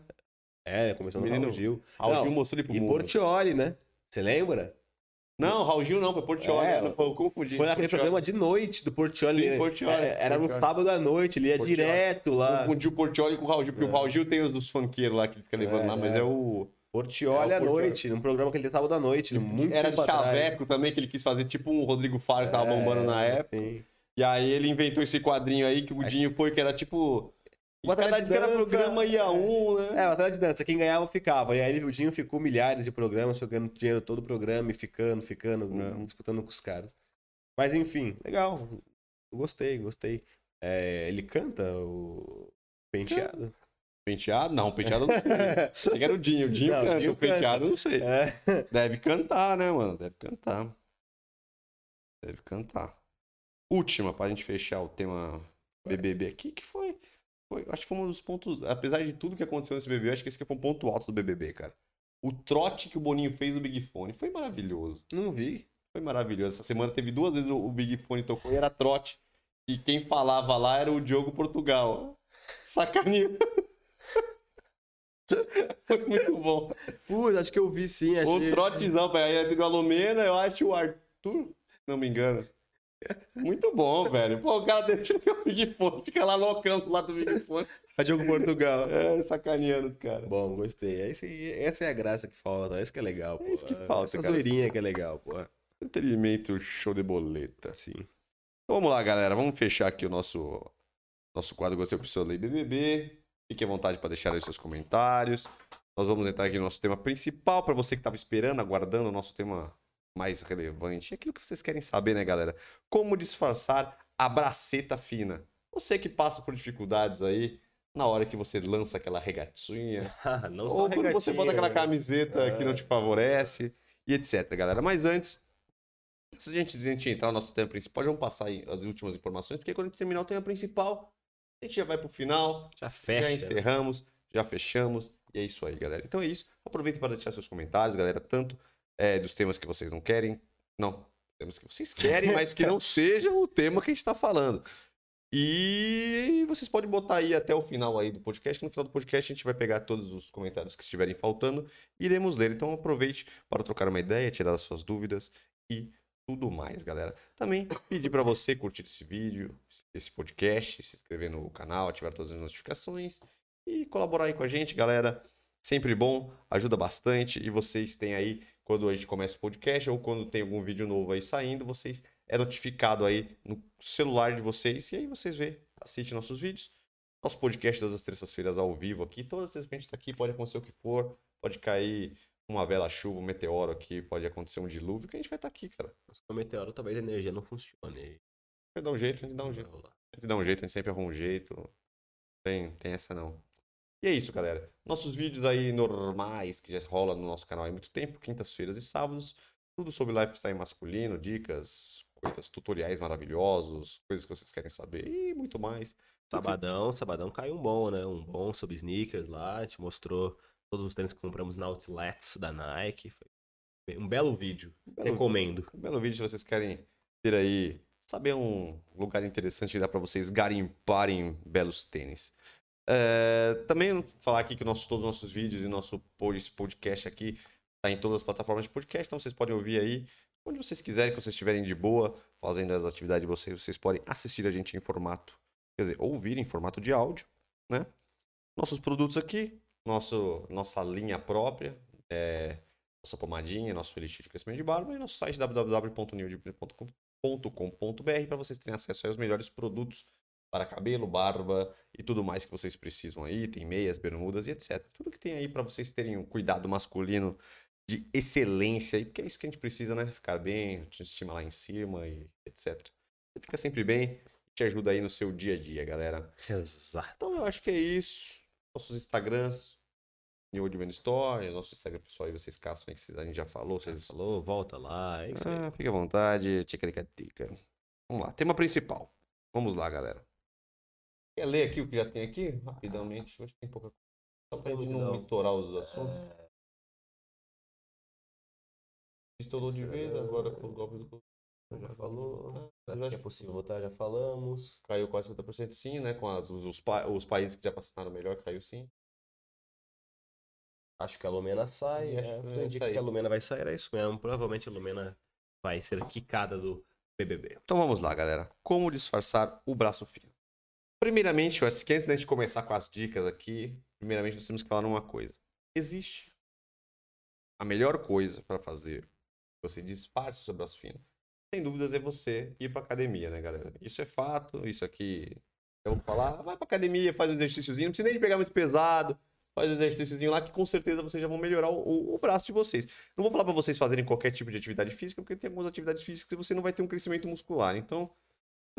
É, começou no Menino- Raul Gil. Raul Não, Gil mostrou ele pro E mundo. Portioli, né? Você lembra? Não, Raul Gil não, foi Portioli. É, né? Foi, eu confundi. Foi naquele Portioli. programa de noite do Portioli. Sim, né? Portioli, É, Era no Portioli. sábado à noite, ele ia Portioli. direto lá. Confundi o Portioli com o Raul Gil, porque É. o Raul Gil tem os dos funkeiros lá que ele fica levando É, lá, mas é. é o. Portioli É, à noite, num programa que ele sábado à noite, muito Era de. Chaveco também, que ele quis fazer tipo um Rodrigo Faro que tava É, bombando na época. sim. E aí ele inventou esse quadrinho aí que o Dinho foi, que era tipo. E Batalha cada, de cada dança, programa ia é. um, né? É, batalha de dança. Quem ganhava ficava. E aí o Dinho ficou milhares de programas, jogando dinheiro todo o programa e ficando, ficando, É. disputando com os caras. Mas enfim, legal. Gostei, gostei. É, ele canta o penteado? Penteado? Não, penteado eu não sei. Era o Dinho. O Dinho Não, o canta. Dinho o penteado eu não sei. É. Deve cantar, né, mano? Deve cantar. Deve cantar. Última, pra gente fechar o tema BBB aqui, que foi, foi. Acho que foi um dos pontos. Apesar de tudo que aconteceu nesse BBB, acho que esse aqui foi um ponto alto do BBB, cara. O trote que o Boninho fez no Big Fone foi maravilhoso. Não vi. Foi maravilhoso. Essa semana teve duas vezes o o Big Fone tocou e era trote. E quem falava lá era o Diogo Portugal. Sacaninha. Foi muito bom. Putz, acho que eu vi sim. O Achei... trotezão, pai. Aí teve o Alomena, eu acho o Arthur, se não me engano. Muito bom, velho. Pô, o cara deixa o Big Fone, fica lá loucão do lado do Big Fone. A Diogo Portugal. É, sacaneando os caras. Bom, gostei. Esse, essa é a graça que falta. Esse que é legal, pô. É isso que falta, Essa cara. zoeirinha que é legal, pô. Entretenimento show de boleta. Assim. Então, vamos lá, galera. Vamos fechar aqui o nosso, nosso quadro Gostei do Lei BBB. Fique à vontade para deixar aí seus comentários. Nós vamos entrar aqui no nosso tema principal. Para você que estava esperando, aguardando o nosso tema mais relevante. Aquilo que vocês querem saber, né, galera? Como disfarçar a braceta fina. Você que passa por dificuldades aí, na hora que você lança aquela regatinha, não ou quando você bota aquela camiseta que não te favorece, e etc, galera. Mas antes, antes de a gente, de a gente entrar no nosso tema principal, já vamos passar aí as últimas informações, porque quando a gente terminar o tema principal, a gente já vai pro final, Já já fecha. encerramos, já fechamos, e é isso aí, galera. Então é isso. Aproveitem para deixar seus comentários, galera, tanto é, dos temas que vocês não querem, não, temas que vocês querem, mas que não seja o tema que a gente está falando. E vocês podem botar aí até o final aí do podcast, que no final do podcast a gente vai pegar todos os comentários que estiverem faltando e iremos ler. Então aproveite para trocar uma ideia, tirar as suas dúvidas e tudo mais, galera. Também pedir para você curtir esse vídeo, esse podcast, se inscrever no canal, ativar todas as notificações e colaborar aí com a gente, galera. Sempre bom, ajuda bastante. E vocês têm aí, quando a gente começa o podcast ou quando tem algum vídeo novo aí saindo, vocês é notificado aí no celular de vocês. E aí vocês vê, assiste nossos vídeos. Nosso podcast todas as terças-feiras ao vivo aqui. Todas as vezes que a gente tá aqui, pode acontecer o que for. Pode cair uma bela chuva, um meteoro aqui, pode acontecer um dilúvio, que a gente vai estar aqui, cara. O meteoro talvez a energia não funcione. Vai dar um jeito, a gente dá um jeito. A gente dá um jeito, a gente sempre arruma um jeito. Tem, tem essa não. E é isso, galera. Nossos vídeos aí normais, que já rola no nosso canal há muito tempo, quintas-feiras e sábados. Tudo sobre lifestyle masculino, dicas, coisas, tutoriais maravilhosos, coisas que vocês querem saber e muito mais. Sabadão, sabadão caiu um bom, né? Um bom sobre sneakers lá. A gente mostrou todos os tênis que compramos na outlets da Nike. Foi um belo vídeo. belo Recomendo. Um belo vídeo se vocês querem ter aí, saber um lugar interessante que dá para vocês garimparem belos tênis. É, também falar aqui que nossos, todos os nossos vídeos e nosso podcast aqui tá em todas as plataformas de podcast, então vocês podem ouvir aí onde vocês quiserem, que vocês estiverem de boa, fazendo as atividades de vocês, vocês podem assistir a gente em formato, quer dizer, ouvir em formato de áudio, né? Nossos produtos aqui, nosso, nossa linha própria, é, nossa pomadinha, nosso elixir de crescimento de barba e nosso site www.newdip.com.br para vocês terem acesso aos melhores produtos para cabelo, barba e tudo mais que vocês precisam aí. Tem meias, bermudas e etc. Tudo que tem aí para vocês terem um cuidado masculino de excelência, porque é isso que a gente precisa, né? Ficar bem, estima lá em cima e etc. Você fica sempre bem, te ajuda aí no seu dia a dia, galera. Exato. Então eu acho que é isso. Nossos Instagrams, New Admin Store, nosso Instagram pessoal aí, vocês caçam aí, que vocês, a gente já falou. Vocês... Falou, volta lá. É. Ah, fique à vontade, tica Vamos lá, tema principal. Vamos lá, galera. Quer ler aqui o que já tem aqui? Rapidamente, hoje tem pouca coisa. Só pra gente não estourar os assuntos. É, Estourou de vez, agora com os golpes do já falou. Já- é possível votar, já falamos. Caiu quase 50% sim, né? Com as, os, os, pa- os países que já passaram melhor, caiu sim. Acho que a Lumena sai. E acho É, que indica sair. que a Lumena vai sair, é isso mesmo. Provavelmente a Lumena vai ser quicada do BBB. Então vamos lá, galera. Como disfarçar o braço fino? Primeiramente, eu acho que antes da gente começar com as dicas aqui, primeiramente nós temos que falar uma coisa. Existe a melhor coisa para fazer você disfarce o seu braço fino. Sem dúvidas é você ir para academia, né, galera? Isso é fato, isso aqui eu vou falar, vai para academia, faz um exercíciozinho, não precisa nem de pegar muito pesado, faz um exercíciozinho lá que com certeza vocês já vão melhorar o, o- braço de vocês. Não vou falar para vocês fazerem qualquer tipo de atividade física, porque tem algumas atividades físicas que você não vai ter um crescimento muscular. Então,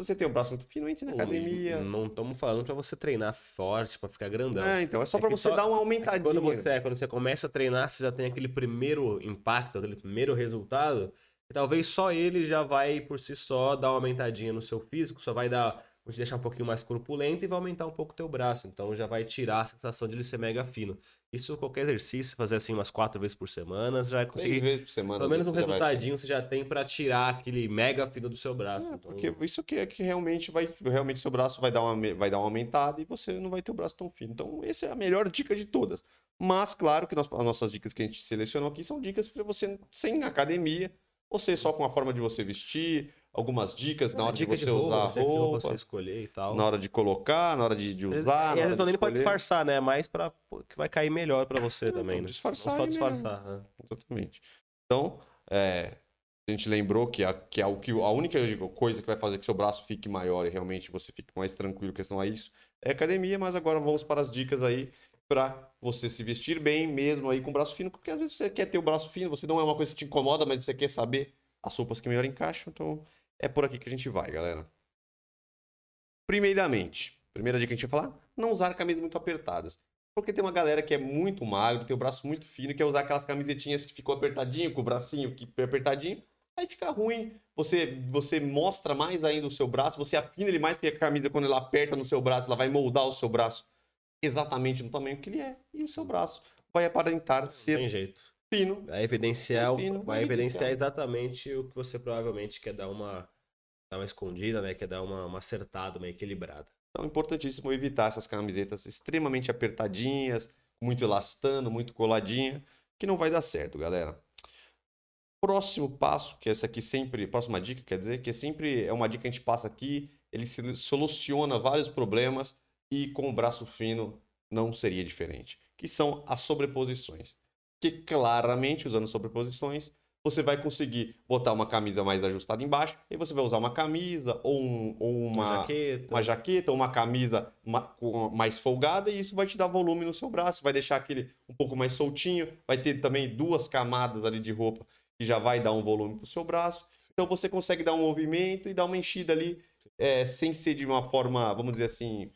você tem um braço muito fino, entre na academia. Não estamos falando pra você treinar forte, pra ficar grandão. É, então, é só É para você só- dar uma É aumentadinha. Quando você, quando você começa a treinar, você já tem aquele primeiro impacto, aquele primeiro resultado. E talvez só ele já vai, por si só, dar uma aumentadinha no seu físico, só vai dar, vou te deixar um pouquinho mais corpulento e vai aumentar um pouco o teu braço. Então já vai tirar a sensação de ele ser mega fino. Isso qualquer exercício, fazer assim umas quatro vezes por semana, já vai Três conseguir. vezes por semana. Pelo menos um já vai- resultadinho você já tem pra tirar aquele mega fino do seu braço. É, Então, porque isso que é que realmente vai, realmente seu braço vai dar uma, vai dar uma aumentada e você não vai ter o braço tão fino. Então, essa é a melhor dica de todas. Mas, claro que nós- as nossas dicas que a gente selecionou aqui são dicas para você sem academia, você só com a forma de você vestir, algumas dicas na hora de dica você usar a você, que roupa roupa, você escolher e tal. na hora de colocar, na hora de, de usar. E hora de não nem pode disfarçar, né? Mais pra pô, que vai cair melhor pra você É, também, né? disfarçar aí mesmo. disfarçar. né? Exatamente. Então, é, a gente lembrou que, a, que, a, o que a única coisa que vai fazer que seu braço fique maior e realmente você fique mais tranquilo em questão a isso é academia, mas agora vamos para as dicas aí para você se vestir bem mesmo aí com o braço fino, porque às vezes você quer ter o braço fino, você não é uma coisa que te incomoda, mas você quer saber as roupas que melhor encaixam, então é por aqui que a gente vai, galera. Primeiramente, primeira dica que a gente vai falar, não usar camisas muito apertadas. Porque tem uma galera que é muito magro, tem o braço muito fino, quer usar aquelas camisetinhas que ficou apertadinho, com o bracinho que apertadinho, aí fica ruim. Você, você mostra mais ainda o seu braço, você afina ele mais, porque a camisa, quando ela aperta no seu braço, ela vai moldar o seu braço exatamente no tamanho que ele é. E o seu braço vai aparentar ser tem jeito. fino. Vai evidenciar, fino, vai evidenciar. exatamente o que você provavelmente quer dar uma, dar uma escondida, né? Quer dar uma, uma acertada, uma equilibrada. Então é importantíssimo evitar essas camisetas extremamente apertadinhas, muito elastano, muito coladinha, que não vai dar certo, galera. Próximo passo, que essa aqui sempre, próxima dica, quer dizer, que é sempre é uma dica que a gente passa aqui, ele soluciona vários problemas e com o braço fino não seria diferente, que são as sobreposições. Que claramente usando sobreposições, você vai conseguir botar uma camisa mais ajustada embaixo, e você vai usar uma camisa ou, um- ou Uma, uma, jaqueta. uma jaqueta, uma camisa mais folgada e isso vai te dar volume no seu braço, vai deixar aquele um pouco mais soltinho, vai ter também duas camadas ali de roupa que já vai dar um volume pro seu braço. Então você consegue dar um movimento e dar uma enchida ali é, sem ser de uma forma, vamos dizer assim,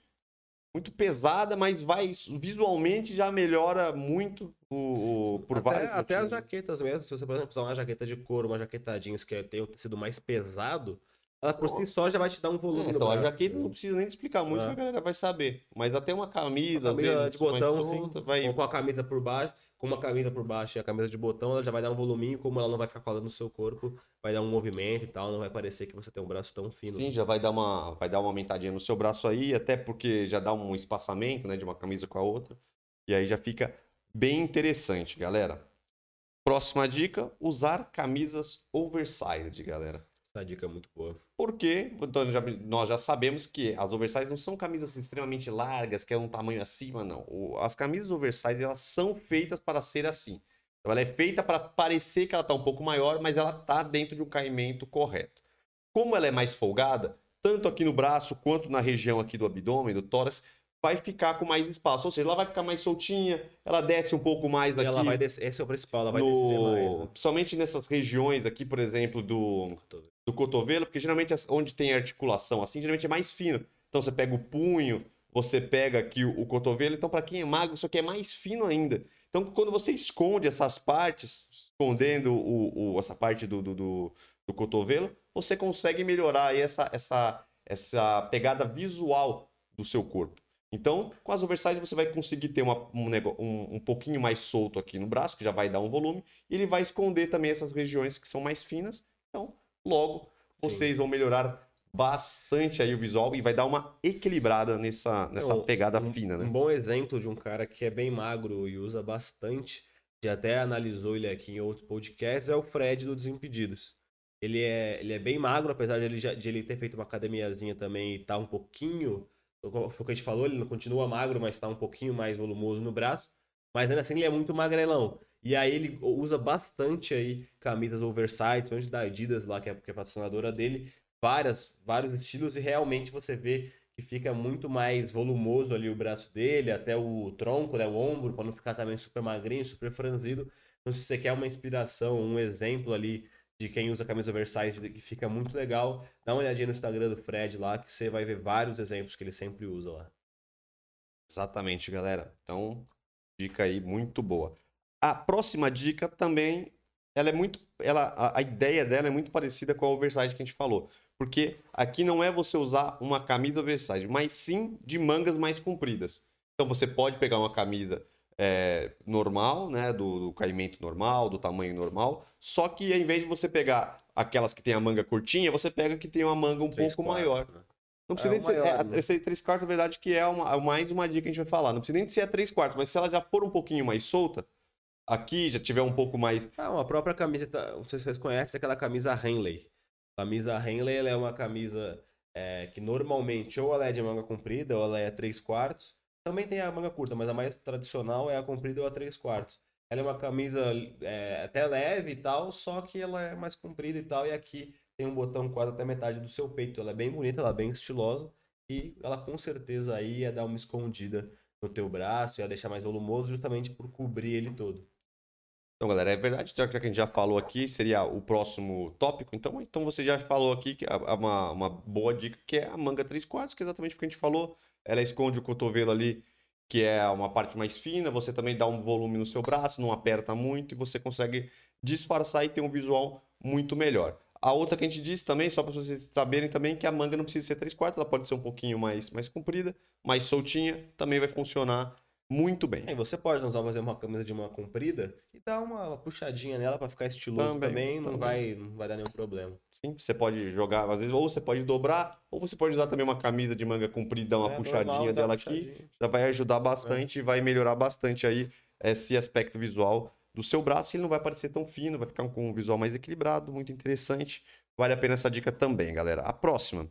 muito pesada, mas vai visualmente já melhora muito o, o- por até, vários até as jaquetas mesmo, se você, por exemplo, usar uma jaqueta de couro, uma jaqueta jeans que tem o tecido mais pesado, ela por si só já vai te dar um volume. É, então, a jaqueta não precisa nem explicar muito, É. a galera vai saber. Mas até uma camisa, Uma camisa de botão, mais vai... Ou com a camisa por baixo, com uma camisa por baixo e a camisa de botão, ela já vai dar um voluminho, como ela não vai ficar colando no seu corpo, vai dar um movimento e tal, não vai parecer que você tem um braço tão fino. Sim, já vai dar uma, vai dar uma aumentadinha no seu braço aí, até porque já dá um espaçamento, né, de uma camisa com a outra. E aí já fica bem interessante, galera. Próxima dica, usar camisas oversized, galera. Essa dica é muito boa. Porque então, já- nós já sabemos que as oversized não são camisas extremamente largas, que é um tamanho acima, não. O- as camisas oversized, elas são feitas para ser assim. Então, ela é feita para parecer que ela está um pouco maior, mas ela está dentro de um caimento correto. Como ela é mais folgada, tanto aqui no braço quanto na região aqui do abdômen, do tórax, vai ficar com mais espaço. Ou seja, ela vai ficar mais soltinha, ela desce um pouco mais E aqui. ela vai descer, esse é o principal, ela vai descer no... mais. Né? Principalmente nessas regiões aqui, por exemplo, do, do cotovelo, porque geralmente onde tem articulação assim, geralmente é mais fino. Então você pega o punho, você pega aqui o, o cotovelo, então para quem é magro, isso aqui é mais fino ainda. Então quando você esconde essas partes, escondendo o, o- essa parte do, do, do, do cotovelo, você consegue melhorar aí essa, essa, essa pegada visual do seu corpo. Então, com as oversize você vai conseguir ter uma- um, um, um pouquinho mais solto aqui no braço, que já vai dar um volume, e ele vai esconder também essas regiões que são mais finas. Então, logo, vocês vão melhorar bastante aí o visual e vai dar uma equilibrada nessa, nessa um- pegada um- fina, Um né? bom exemplo de um cara que é bem magro e usa bastante, já até analisou ele aqui em outros podcasts, é o Fred do Desimpedidos. Ele é, ele é bem magro, apesar de ele, já- de ele ter feito uma academiazinha também e tá um pouquinho. Foi o que a gente falou, ele continua magro, mas tá um pouquinho mais volumoso no braço. Mas ainda assim ele é muito magrelão. E aí ele usa bastante aí camisas oversize, principalmente da Adidas lá, que é, que é patrocinadora dele, várias, vários estilos, e realmente você vê que fica muito mais volumoso ali o braço dele, até o tronco, né, o ombro, para não ficar também super magrinho, super franzido. Então, se você quer uma inspiração, um exemplo ali de quem usa camisa oversize que fica muito legal, dá uma olhadinha no Instagram do Fred lá, que você vai ver vários exemplos que ele sempre usa lá. Exatamente, galera. Então, dica aí muito boa. A próxima dica também, ela é muito, ela, a, a ideia dela é muito parecida com a oversize que a gente falou, porque aqui não é você usar uma camisa oversize, mas sim de mangas mais compridas. Então você pode pegar uma camisa é, normal, né, do, do caimento normal, do tamanho normal, só que ao invés de você pegar aquelas que tem a manga curtinha, você pega que tem uma manga um Três pouco quartos, maior. né? Não precisa É nem de ser. maior, É, né? esse 3 quartos, na verdade, que é uma, mais uma dica que a gente vai falar. Não precisa nem ser a 3 quartos, mas se ela já for um pouquinho mais solta, aqui já tiver um pouco mais. Ah, uma própria camiseta, não sei se vocês conhecem, aquela camisa Henley. Camisa Henley, é uma camisa é, que normalmente ou ela é de manga comprida ou ela é 3 quartos. Também tem a manga curta, mas a mais tradicional é a comprida ou a 3 quartos. Ela é uma camisa é, até leve e tal, só que ela é mais comprida e tal, e aqui tem um botão quase até metade do seu peito. Ela é bem bonita, ela é bem estilosa, e ela com certeza aí ia dar uma escondida no teu braço, ia deixar mais volumoso justamente por cobrir ele todo. Então, galera, é verdade, já que a gente já falou aqui, seria o próximo tópico. Então, então você já falou aqui que é uma, uma boa dica, que é a manga 3 quartos, que é exatamente o que a gente falou. Ela esconde o cotovelo ali, que é uma parte mais fina, você também dá um volume no seu braço, não aperta muito, e você consegue disfarçar e ter um visual muito melhor. A outra que a gente disse também, só para vocês saberem também, que a manga não precisa ser 3 quartos, ela pode ser um pouquinho mais, mais comprida, mais soltinha, também vai funcionar muito bem. É, e você pode usar, por exemplo, uma camisa de manga comprida e dar uma puxadinha nela pra ficar estiloso Também, também, não, também. vai, não vai dar nenhum problema. Sim, você pode jogar, às vezes, ou você pode dobrar, ou você pode usar também uma camisa de manga comprida, dar uma É, puxadinha normal, dela uma aqui, já vai ajudar bastante e vai melhorar bastante aí esse aspecto visual do seu braço. Ele não vai parecer tão fino, vai ficar com um visual mais equilibrado, muito interessante. Vale a pena essa dica também, galera. A próxima,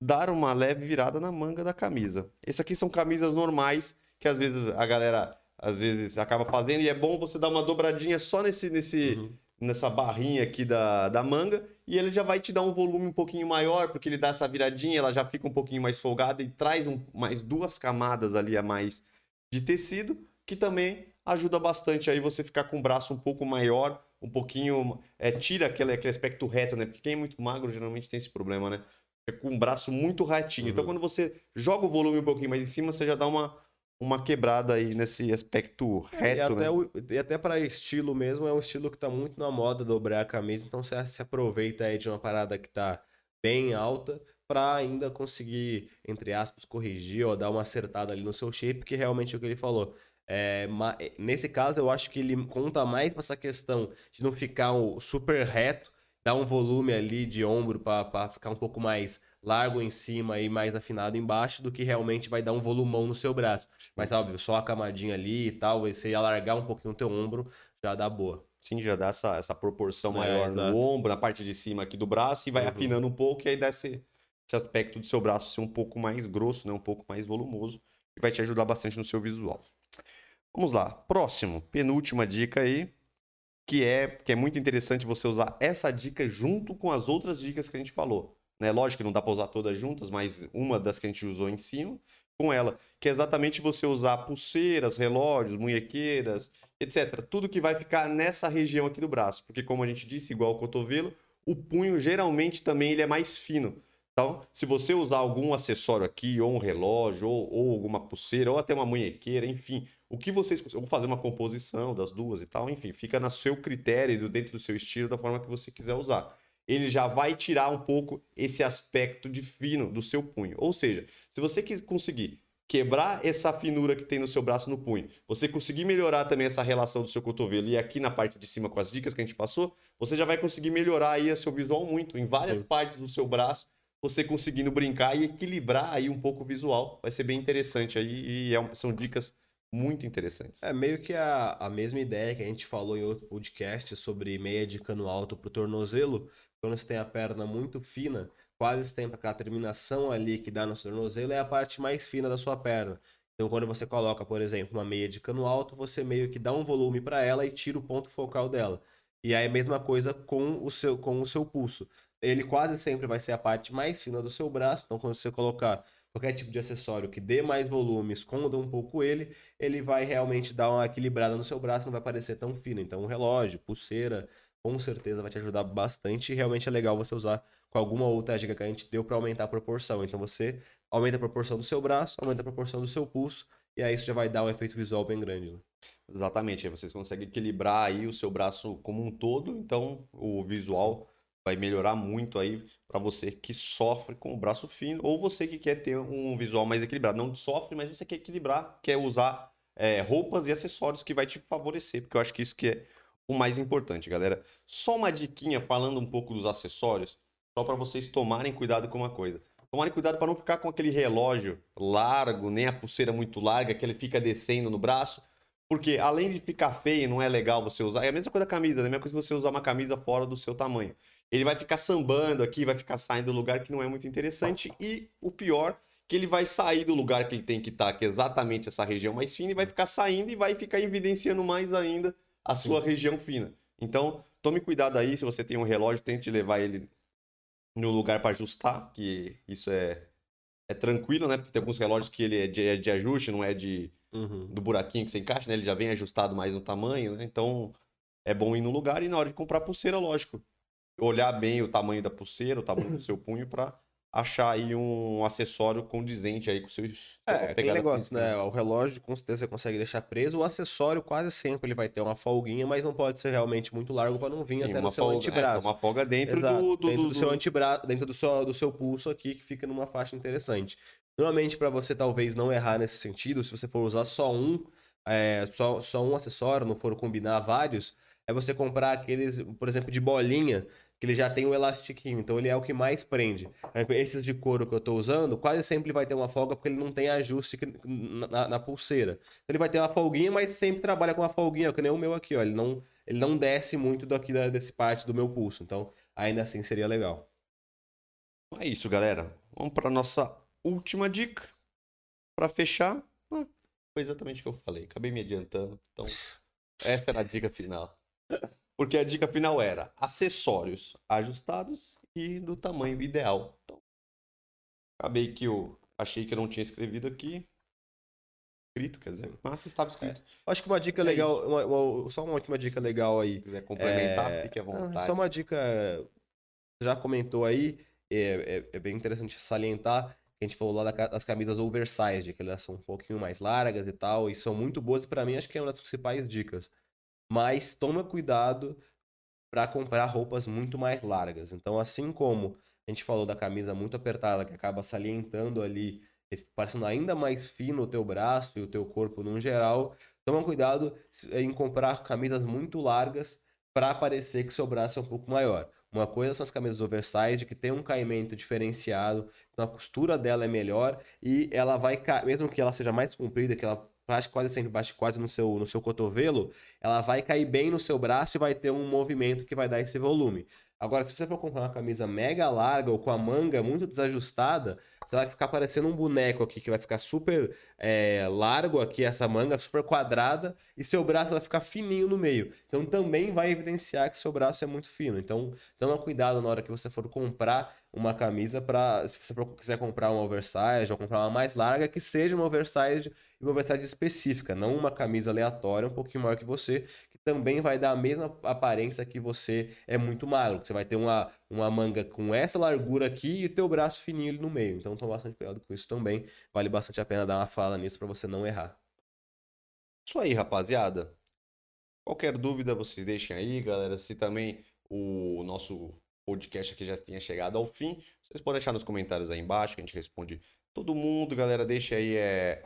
dar uma leve virada na manga da camisa. Esse aqui são camisas normais que às vezes a galera às vezes acaba fazendo e é bom você dar uma dobradinha só nesse nesse Uhum. nessa barrinha aqui da, da manga e ele já vai te dar um volume um pouquinho maior, porque ele dá essa viradinha, ela já fica um pouquinho mais folgada e traz um- mais duas camadas ali a mais de tecido, que também ajuda bastante aí você ficar com o braço um pouco maior, um pouquinho, é, tira aquele, aquele aspecto reto, né? Porque quem é muito magro geralmente tem esse problema, né? Fica com o braço muito retinho. Então Uhum. quando você joga o volume um pouquinho mais em cima, você já dá uma, uma quebrada aí nesse aspecto É, reto, e até, né? o- e até para estilo mesmo, é um estilo que tá muito na moda dobrar a camisa, então você se aproveita aí de uma parada que tá bem alta para ainda conseguir, entre aspas, corrigir ou dar uma acertada ali no seu shape, que realmente é o que ele falou. É, nesse caso, eu acho que ele conta mais com essa questão de não ficar um super reto, dar um volume ali de ombro para ficar um pouco mais largo em cima e mais afinado embaixo, do que realmente vai dar um volumão no seu braço. Mas, óbvio, só a camadinha ali e tal, você alargar um pouquinho o teu ombro, já dá boa. Sim, já dá essa, essa proporção é, maior no ombro, na parte de cima aqui do braço, e vai uhum. afinando um pouco, e aí dá esse, esse aspecto do seu braço ser um pouco mais grosso, né? um pouco mais volumoso, e vai te ajudar bastante no seu visual. Vamos lá, próximo, penúltima dica aí, que é, que é muito interessante você usar essa dica junto com as outras dicas que a gente falou. Né? Lógico que não dá para usar todas juntas, mas uma das que a gente usou em cima, com ela, que é exatamente você usar pulseiras, relógios, munhequeiras, etc. Tudo que vai ficar nessa região aqui do braço, porque como a gente disse, igual o cotovelo, o punho geralmente também ele é mais fino. Então, se você usar algum acessório aqui, ou um relógio, ou, ou alguma pulseira, ou até uma munhequeira, enfim, o que vocês. Vou fazer uma composição das duas e tal, enfim, fica no seu critério, dentro do seu estilo, da forma que você quiser usar. Ele já vai tirar um pouco esse aspecto de fino do seu punho. Ou seja, se você conseguir quebrar essa finura que tem no seu braço no punho, você conseguir melhorar também essa relação do seu cotovelo e aqui na parte de cima com as dicas que a gente passou, você já vai conseguir melhorar aí o seu visual muito em várias Sim. partes do seu braço você conseguindo brincar e equilibrar aí um pouco o visual. Vai ser bem interessante aí e é, são dicas muito interessantes. É meio que a, a mesma ideia que a gente falou em outro podcast sobre meia de cano alto para o tornozelo. Você tem a perna muito fina, quase sempre aquela terminação ali que dá no tornozelo é a parte mais fina da sua perna. Então, quando você coloca, por exemplo, uma meia de cano alto, você meio que dá um volume para ela e tira o ponto focal dela. E aí a mesma coisa com o seu, com o seu pulso ele quase sempre vai ser a parte mais fina do seu braço. Então, quando você colocar qualquer tipo de acessório que dê mais volume, esconda um pouco ele, ele vai realmente dar uma equilibrada no seu braço, não vai parecer tão fino. Então, um relógio, pulseira, com certeza vai te ajudar bastante e realmente é legal você usar com alguma outra dica que a gente deu para aumentar a proporção. Então, você aumenta a proporção do seu braço, aumenta a proporção do seu pulso e aí isso já vai dar um efeito visual bem grande. Né? Exatamente, aí vocês conseguem equilibrar aí o seu braço como um todo, então o visual Sim vai melhorar muito aí para você que sofre com o braço fino ou você que quer ter um visual mais equilibrado. Não sofre, mas você quer equilibrar, quer usar é, roupas e acessórios que vai te favorecer, porque eu acho que isso que é o mais importante, galera. Só uma diquinha falando um pouco dos acessórios, só para vocês tomarem cuidado com uma coisa. Tomarem cuidado para não ficar com aquele relógio largo, nem a pulseira muito larga, que ele fica descendo no braço. Porque além de ficar feio, não é legal você usar. É a mesma coisa da camisa, é a mesma coisa você usar uma camisa fora do seu tamanho ele vai ficar sambando aqui, vai ficar saindo do lugar que não é muito interessante. E o pior, que ele vai sair do lugar que ele tem que estar, que é exatamente essa região mais fina, e vai ficar saindo e vai ficar evidenciando mais ainda a sua região fina. Então, tome cuidado aí, se você tem um relógio, tente levar ele no lugar para ajustar, que isso é, é tranquilo, né? Porque tem alguns relógios que ele é de, é de ajuste, não é de uhum. do buraquinho que você encaixa, né? Ele já vem ajustado mais no tamanho, né? Então, é bom ir no lugar e na hora de comprar pulseira, lógico olhar bem o tamanho da pulseira, o tamanho do seu punho para achar aí um acessório condizente aí com o seu É, tem negócio, né? O relógio com certeza você consegue deixar preso, o acessório quase sempre ele vai ter uma folguinha, mas não pode ser realmente muito largo para não vir Sim, até no seu folga, antebraço. É, uma folga dentro do, do, dentro do, do seu antebraço, dentro do seu, do seu pulso aqui que fica numa faixa interessante. Normalmente para você talvez não errar nesse sentido, se você for usar só um, é, só, só um acessório, não for combinar vários, é você comprar aqueles, por exemplo, de bolinha que ele já tem o elastiquinho, então ele é o que mais prende. Esses de couro que eu estou usando, quase sempre vai ter uma folga porque ele não tem ajuste na, na, pulseira. Então ele vai ter uma folguinha, mas sempre trabalha com uma folguinha, que nem o meu aqui, ó. Ele não, ele não desce muito daqui da, desse parte do meu pulso, então ainda assim seria legal. É isso, galera. Vamos para nossa última dica. Para fechar, ah, foi exatamente o que eu falei. Acabei me adiantando. Então, essa era a dica final. Porque a dica final era acessórios ajustados e do tamanho ideal. Então, acabei que eu achei que eu não tinha escrevido aqui. Escrito, quer dizer, mas estava escrito. É. Acho que uma dica é legal, uma, uma, só uma última dica legal aí. Se quiser complementar, é... fique à vontade. Só uma dica, já comentou aí, é, é, é bem interessante salientar a gente falou lá das camisas oversized, que elas são um pouquinho mais largas e tal, e são muito boas, para mim acho que é uma das principais dicas mas toma cuidado para comprar roupas muito mais largas. Então, assim como A gente falou da camisa muito apertada, que acaba salientando ali, parecendo ainda mais fino o teu braço e o teu corpo no geral. Toma cuidado em comprar camisas muito largas para parecer que seu braço é um pouco maior. Uma coisa são as camisas oversize, que tem um caimento diferenciado, então a costura dela é melhor e ela vai, mesmo que ela seja mais comprida, que ela quase sempre bate quase no seu, no seu cotovelo, ela vai cair bem no seu braço e vai ter um movimento que vai dar esse volume. Agora, se você for comprar uma camisa mega larga ou com a manga muito desajustada, você vai ficar parecendo um boneco aqui, que vai ficar super é, largo aqui, essa manga super quadrada, e seu braço vai ficar fininho no meio. Então também vai evidenciar que seu braço é muito fino. Então toma cuidado na hora que você for comprar uma camisa para se você quiser comprar uma oversize ou comprar uma mais larga, que seja uma oversize e uma oversize específica, não uma camisa aleatória um pouquinho maior que você, também vai dar a mesma aparência que você é muito magro. Você vai ter uma, uma manga com essa largura aqui e teu braço fininho no meio. Então toma bastante cuidado com isso também. Vale bastante a pena dar uma fala nisso para você não errar. Isso aí, rapaziada. Qualquer dúvida vocês deixem aí, galera. Se também o nosso podcast aqui já tenha chegado ao fim, vocês podem deixar nos comentários aí embaixo, que a gente responde todo mundo, galera. Deixa aí é,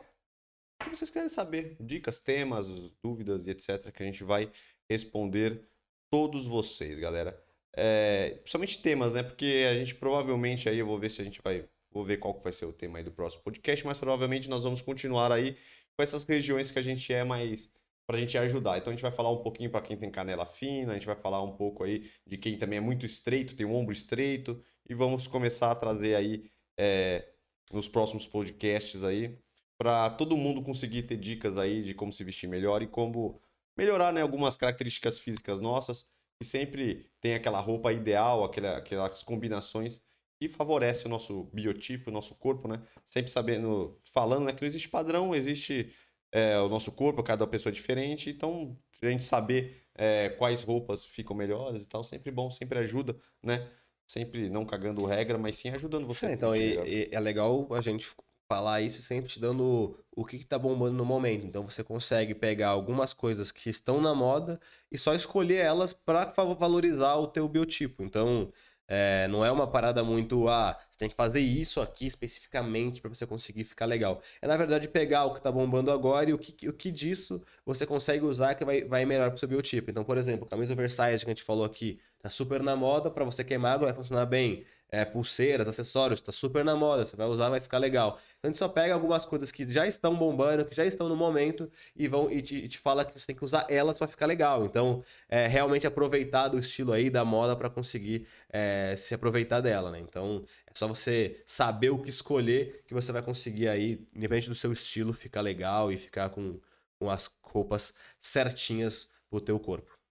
que vocês querem saber, dicas, temas, dúvidas e etc, que a gente vai responder todos vocês, galera. É, principalmente temas, né? Porque a gente provavelmente aí eu vou ver se a gente vai, vou ver qual vai ser o tema aí do próximo podcast, mas provavelmente nós vamos continuar aí com essas regiões que a gente é mais para a gente ajudar. Então a gente vai falar um pouquinho para quem tem canela fina, a gente vai falar um pouco aí de quem também é muito estreito, tem um ombro estreito e vamos começar a trazer aí é, nos próximos podcasts aí para todo mundo conseguir ter dicas aí de como se vestir melhor e como melhorar né, algumas características físicas nossas e sempre tem aquela roupa ideal, aquela, aquelas combinações que favorece o nosso biotipo, o nosso corpo, né? Sempre sabendo, falando, né, que não existe padrão, existe é, o nosso corpo, cada pessoa é diferente, então a gente saber é, quais roupas ficam melhores e tal, sempre bom, sempre ajuda, né? Sempre não cagando regra, mas sim ajudando você. É, então, e, e é legal a gente falar isso sempre te dando o que, está bombando no momento. Então você consegue pegar algumas coisas que estão na moda e só escolher elas para valorizar o teu biotipo. Então é, não é uma parada muito, ah, você tem que fazer isso aqui especificamente para você conseguir ficar legal. É na verdade pegar o que está bombando agora e o que, o que disso você consegue usar que vai, vai melhor para o seu biotipo. Então, por exemplo, camisa oversize que a gente falou aqui, tá super na moda, para você que magro vai funcionar bem é, pulseiras, acessórios, tá super na moda, você vai usar, vai ficar legal. Então a gente só pega algumas coisas que já estão bombando, que já estão no momento e vão e te, e te fala que você tem que usar elas para ficar legal. Então, é realmente aproveitar do estilo aí da moda para conseguir é, se aproveitar dela, né? Então, é só você saber o que escolher que você vai conseguir aí, independente do seu estilo, ficar legal e ficar com, com as roupas certinhas pro teu corpo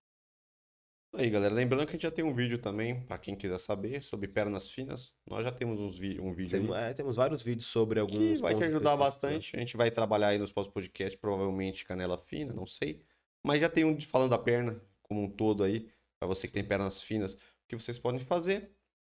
aí, galera. Lembrando que a gente já tem um vídeo também, para quem quiser saber, sobre pernas finas. Nós já temos uns um vídeo tem, é, temos vários vídeos sobre alguns que vai te ajudar bastante. A gente vai trabalhar aí nos próximos podcasts, provavelmente canela fina, não sei. Mas já tem um falando da perna como um todo aí, para você que tem pernas finas, o que vocês podem fazer.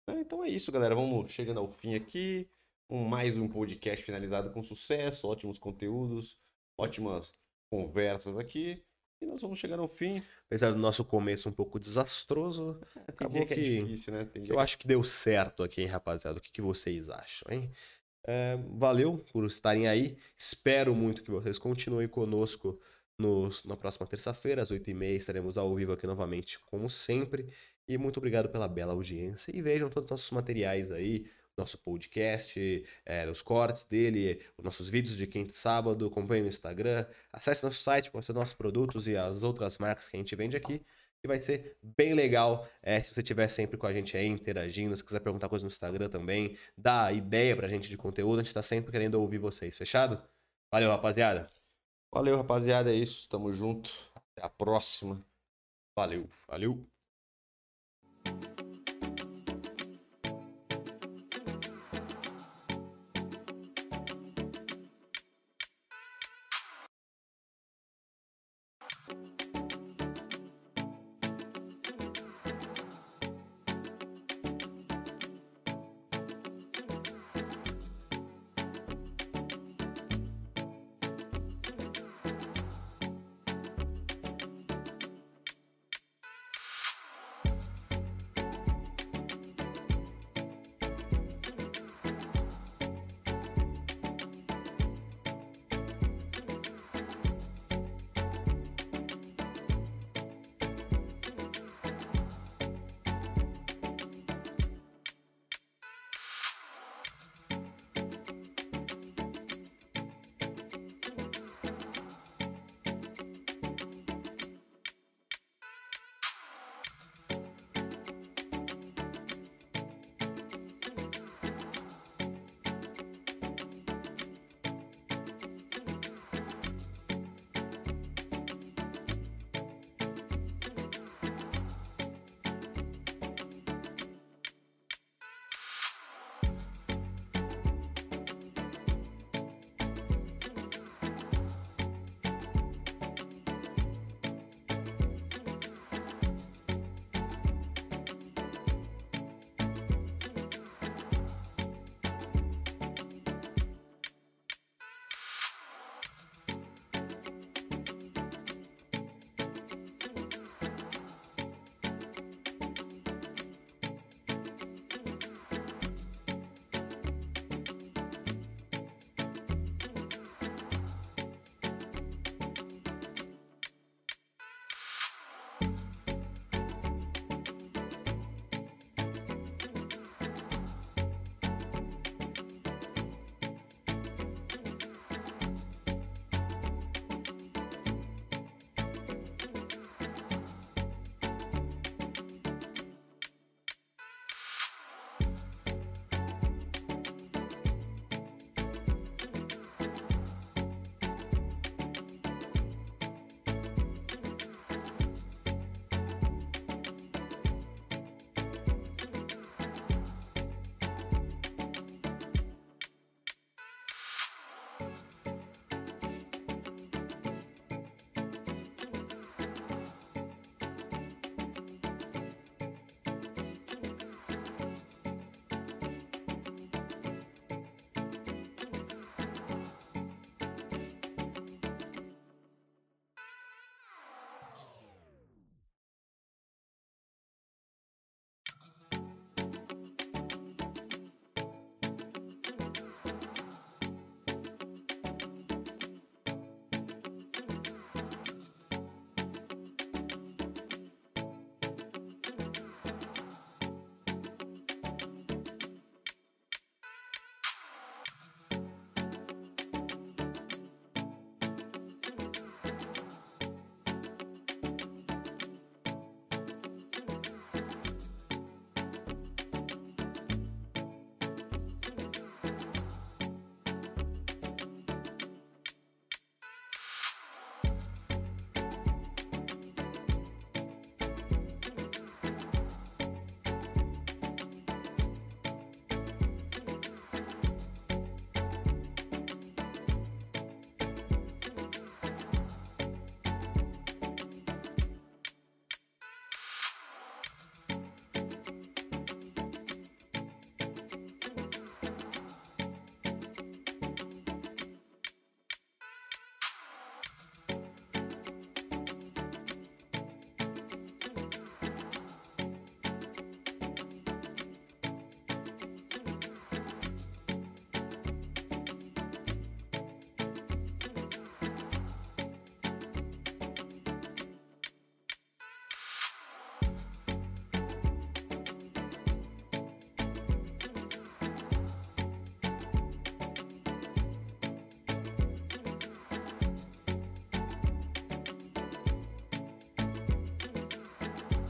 É, então é isso, galera. Vamos chegando ao fim aqui. Um, mais um podcast finalizado com sucesso, ótimos conteúdos, ótimas conversas aqui. E nós vamos chegar ao fim. Apesar do nosso começo um pouco desastroso, é, acabou que, é difícil, né? que eu acho que deu certo aqui, hein, rapaziada. O que, que vocês acham, hein? É, valeu por estarem aí. Espero muito que vocês continuem conosco nos, na próxima terça-feira, às 8h30. Estaremos ao vivo aqui novamente, como sempre. E muito obrigado pela bela audiência. E vejam todos os nossos materiais aí, nosso podcast, é, os cortes dele, os nossos vídeos de quinta e sábado, acompanhe no Instagram, acesse nosso site para os nossos produtos e as outras marcas que a gente vende aqui. E vai ser bem legal é, se você estiver sempre com a gente aí, interagindo. Se quiser perguntar coisa no Instagram também, dá ideia pra gente de conteúdo. A gente está sempre querendo ouvir vocês. Fechado? Valeu, rapaziada. Valeu, rapaziada. É isso. Tamo junto. Até a próxima. Valeu. Valeu.